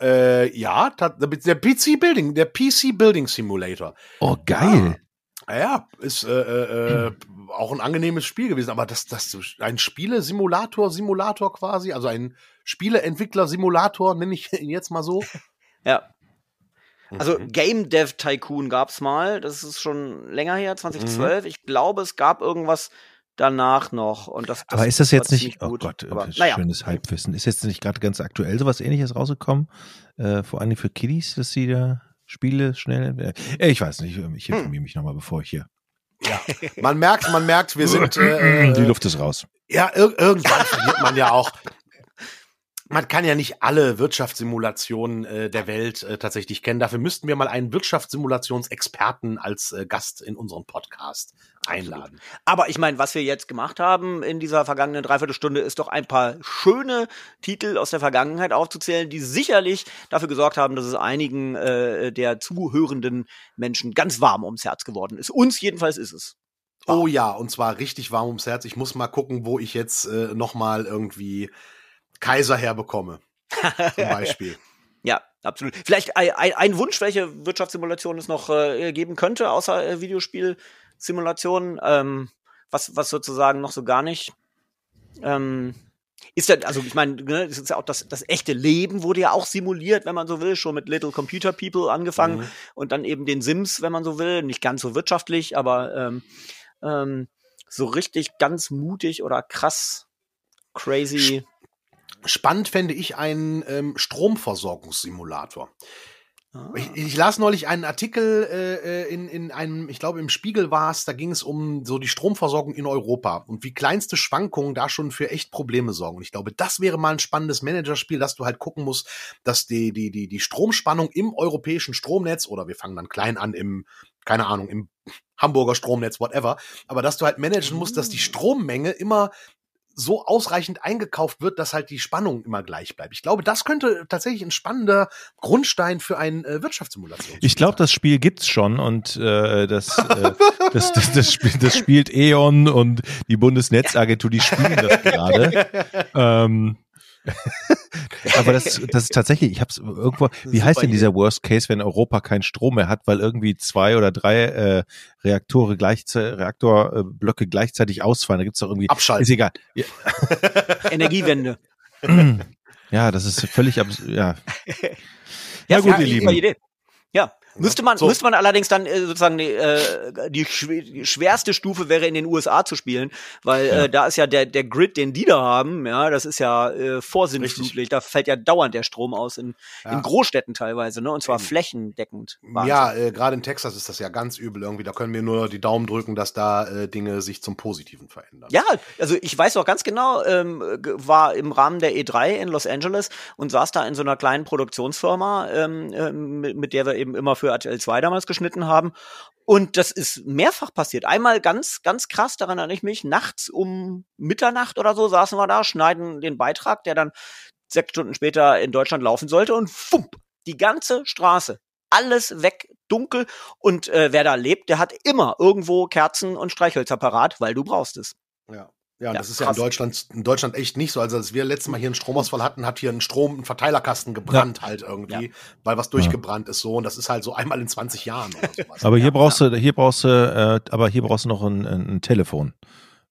Äh, ja, der PC Building, der PC Building Simulator. Oh, geil. Ja, ja ist äh, äh, hm. auch ein angenehmes Spiel gewesen, aber das, das ein Spiele-Simulator, Simulator quasi, also ein Spieleentwickler-Simulator, nenne ich ihn jetzt mal so. Ja. Also mhm. Game Dev Tycoon gab's mal, das ist schon länger her, 2012. Mhm. Ich glaube, es gab irgendwas danach noch. Und das, das Aber ist das jetzt nicht, oh Gott, Aber, naja. schönes Halbwissen. Ist jetzt nicht gerade ganz aktuell sowas ähnliches rausgekommen? Äh, vor allem für Kiddies, dass sie da Spiele schnell. Äh, ich weiß nicht, ich informiere hm. mich nochmal, bevor ich hier. Ja, man merkt, man merkt, wir sind. Äh, Die Luft ist raus. Ja, ir irgendwann verliert man ja auch man kann ja nicht alle Wirtschaftssimulationen äh, der Welt äh, tatsächlich kennen. Dafür müssten wir mal einen Wirtschaftssimulationsexperten als äh, Gast in unseren Podcast einladen. Aber ich meine, was wir jetzt gemacht haben in dieser vergangenen Dreiviertelstunde, ist doch ein paar schöne Titel aus der Vergangenheit aufzuzählen, die sicherlich dafür gesorgt haben, dass es einigen äh, der zuhörenden Menschen ganz warm ums Herz geworden ist. Uns jedenfalls ist es. Oh ja, und zwar richtig warm ums Herz. Ich muss mal gucken, wo ich jetzt äh, noch mal irgendwie Kaiser herbekomme. Zum Beispiel. Ja, absolut. Vielleicht ein, ein, Wunsch, welche Wirtschaftssimulation es noch äh, geben könnte, außer äh, Videospielsimulationen, ähm, was, was sozusagen noch so gar nicht. Ähm, ist ja, also ich meine, ne, das ist ja auch das, das echte Leben wurde ja auch simuliert, wenn man so will, schon mit Little Computer People angefangen mhm. und dann eben den Sims, wenn man so will, nicht ganz so wirtschaftlich, aber ähm, ähm, so richtig ganz mutig oder krass crazy. Spannend fände ich einen ähm, Stromversorgungssimulator. Ah. Ich, ich, las neulich einen Artikel äh, äh, in, in einem, ich glaube im Spiegel war es, da ging es um so die Stromversorgung in Europa und wie kleinste Schwankungen da schon für echt Probleme sorgen. Und ich glaube, das wäre mal ein spannendes Managerspiel, dass du halt gucken musst, dass die, die, die, die Stromspannung im europäischen Stromnetz oder wir fangen dann klein an im, keine Ahnung, im Hamburger Stromnetz, whatever, aber dass du halt managen musst, dass die mm. Strommenge immer so ausreichend eingekauft wird, dass halt die Spannung immer gleich bleibt. Ich glaube, das könnte tatsächlich ein spannender Grundstein für ein äh, Wirtschaftssimulation. Ich glaube, das Spiel gibt's schon und äh, das, äh, das, das, das, Spiel, das spielt E.ON und die Bundesnetzagentur, die spielen das gerade. ähm, Aber das, das ist tatsächlich, ich habe es irgendwo, wie heißt denn dieser Worst Case, wenn Europa keinen Strom mehr hat, weil irgendwie zwei oder drei äh, Reaktore gleichzeitig, Reaktorblöcke gleichzeitig ausfallen. Da gibt's doch irgendwie. Abschalten. Ist egal. Ja. Energiewende. Ja, das ist völlig abs ja. ja. Ja, gut, ihr Lieben. Idee. Ja, Müsste man, so. müsste man allerdings dann äh, sozusagen äh, die, schwerste Stufe wäre in den USA zu spielen, weil ja. äh, da ist ja der der Grid, den die da haben, ja, das ist ja äh, vorsinnflutlich. Da fällt ja dauernd der Strom aus in, ja. in Großstädten teilweise, ne, und zwar mhm. flächendeckend. Wahnsinn. Ja, äh, gerade in Texas ist das ja ganz übel irgendwie. Da können wir nur die Daumen drücken, dass da äh, Dinge sich zum Positiven verändern. Ja, also ich weiß auch ganz genau, ähm, war im Rahmen der E3 in Los Angeles und saß da in so einer kleinen Produktionsfirma, ähm, äh, mit, mit der wir eben immer für RTL 2 damals geschnitten haben. Und das ist mehrfach passiert. Einmal ganz, ganz krass, daran erinnere ich mich, nachts um Mitternacht oder so saßen wir da, schneiden den Beitrag, der dann sechs Stunden später in Deutschland laufen sollte und fump, die ganze Straße alles weg, dunkel. Und äh, wer da lebt, der hat immer irgendwo Kerzen und Streichhölzer parat, weil du brauchst es. Ja. Ja, ja, das ist krass. ja in Deutschland, in Deutschland echt nicht so. Also als wir letztes Mal hier einen Stromausfall hatten, hat hier ein Strom, ein Verteilerkasten gebrannt ja. halt irgendwie, ja. weil was durchgebrannt ist so. Und das ist halt so einmal in 20 Jahren oder sowas. aber hier brauchst du, hier brauchst du, äh, aber hier brauchst du noch ein, ein Telefon.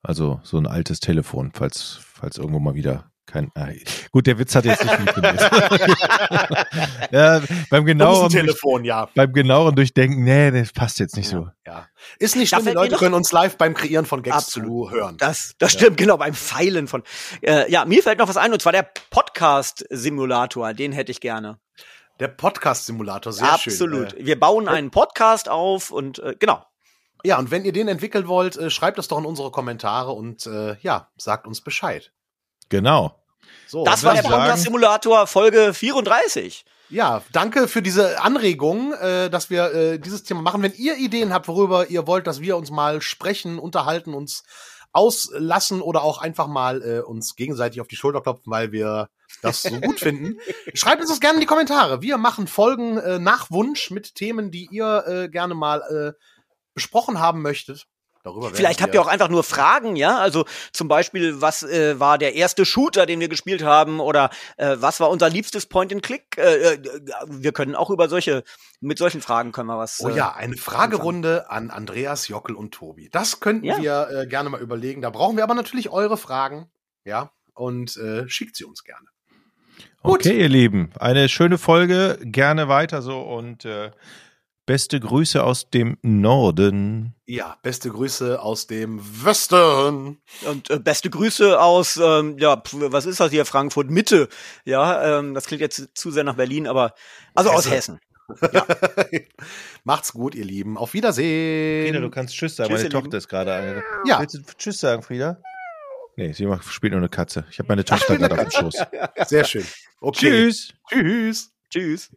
Also so ein altes Telefon, falls, falls irgendwo mal wieder kein, äh, gut, der Witz hat jetzt nicht funktioniert. ja, beim genaueren, Telefon, ja. beim genaueren Durchdenken, nee, das passt jetzt nicht ja, so. Ja. Ist nicht schlimm, die Leute können uns live beim Kreieren von Gags Absolut. zuhören. Das, das stimmt, genau, beim Pfeilen von. Äh, ja, mir fällt noch was ein, und zwar der Podcast-Simulator, den hätte ich gerne. Der Podcast-Simulator, sehr Absolut. schön. Absolut. Äh, Wir bauen einen Podcast auf und äh, genau. Ja, und wenn ihr den entwickeln wollt, äh, schreibt das doch in unsere Kommentare und äh, ja, sagt uns Bescheid. Genau. So, das war der Podcast Simulator Folge 34. Ja, danke für diese Anregung, äh, dass wir äh, dieses Thema machen. Wenn ihr Ideen habt, worüber ihr wollt, dass wir uns mal sprechen, unterhalten, uns auslassen oder auch einfach mal äh, uns gegenseitig auf die Schulter klopfen, weil wir das so gut finden. Schreibt uns das gerne in die Kommentare. Wir machen Folgen äh, nach Wunsch mit Themen, die ihr äh, gerne mal äh, besprochen haben möchtet. Darüber Vielleicht habt ihr auch einfach nur Fragen, ja? Also zum Beispiel, was äh, war der erste Shooter, den wir gespielt haben? Oder äh, was war unser liebstes Point-and-Click? Äh, äh, wir können auch über solche, mit solchen Fragen können wir was. Oh ja, äh, eine Fragerunde an Andreas, Jockel und Tobi. Das könnten ja. wir äh, gerne mal überlegen. Da brauchen wir aber natürlich eure Fragen, ja? Und äh, schickt sie uns gerne. Gut. Okay, ihr Lieben, eine schöne Folge, gerne weiter so und äh, Beste Grüße aus dem Norden. Ja, beste Grüße aus dem Westen. Und äh, beste Grüße aus, ähm, ja, was ist das hier, Frankfurt Mitte. Ja, ähm, das klingt jetzt zu sehr nach Berlin, aber also Hesse. aus Hessen. Ja. Macht's gut, ihr Lieben. Auf Wiedersehen. Frieda, du kannst Tschüss sagen. Tschüss, meine Tochter ist gerade angekommen. Ja. Willst du Tschüss sagen, Frieda? Nee, sie macht, spielt nur eine Katze. Ich habe meine Tochter gerade auf dem Schoß. Sehr schön. Okay. Tschüss. Tschüss. Tschüss.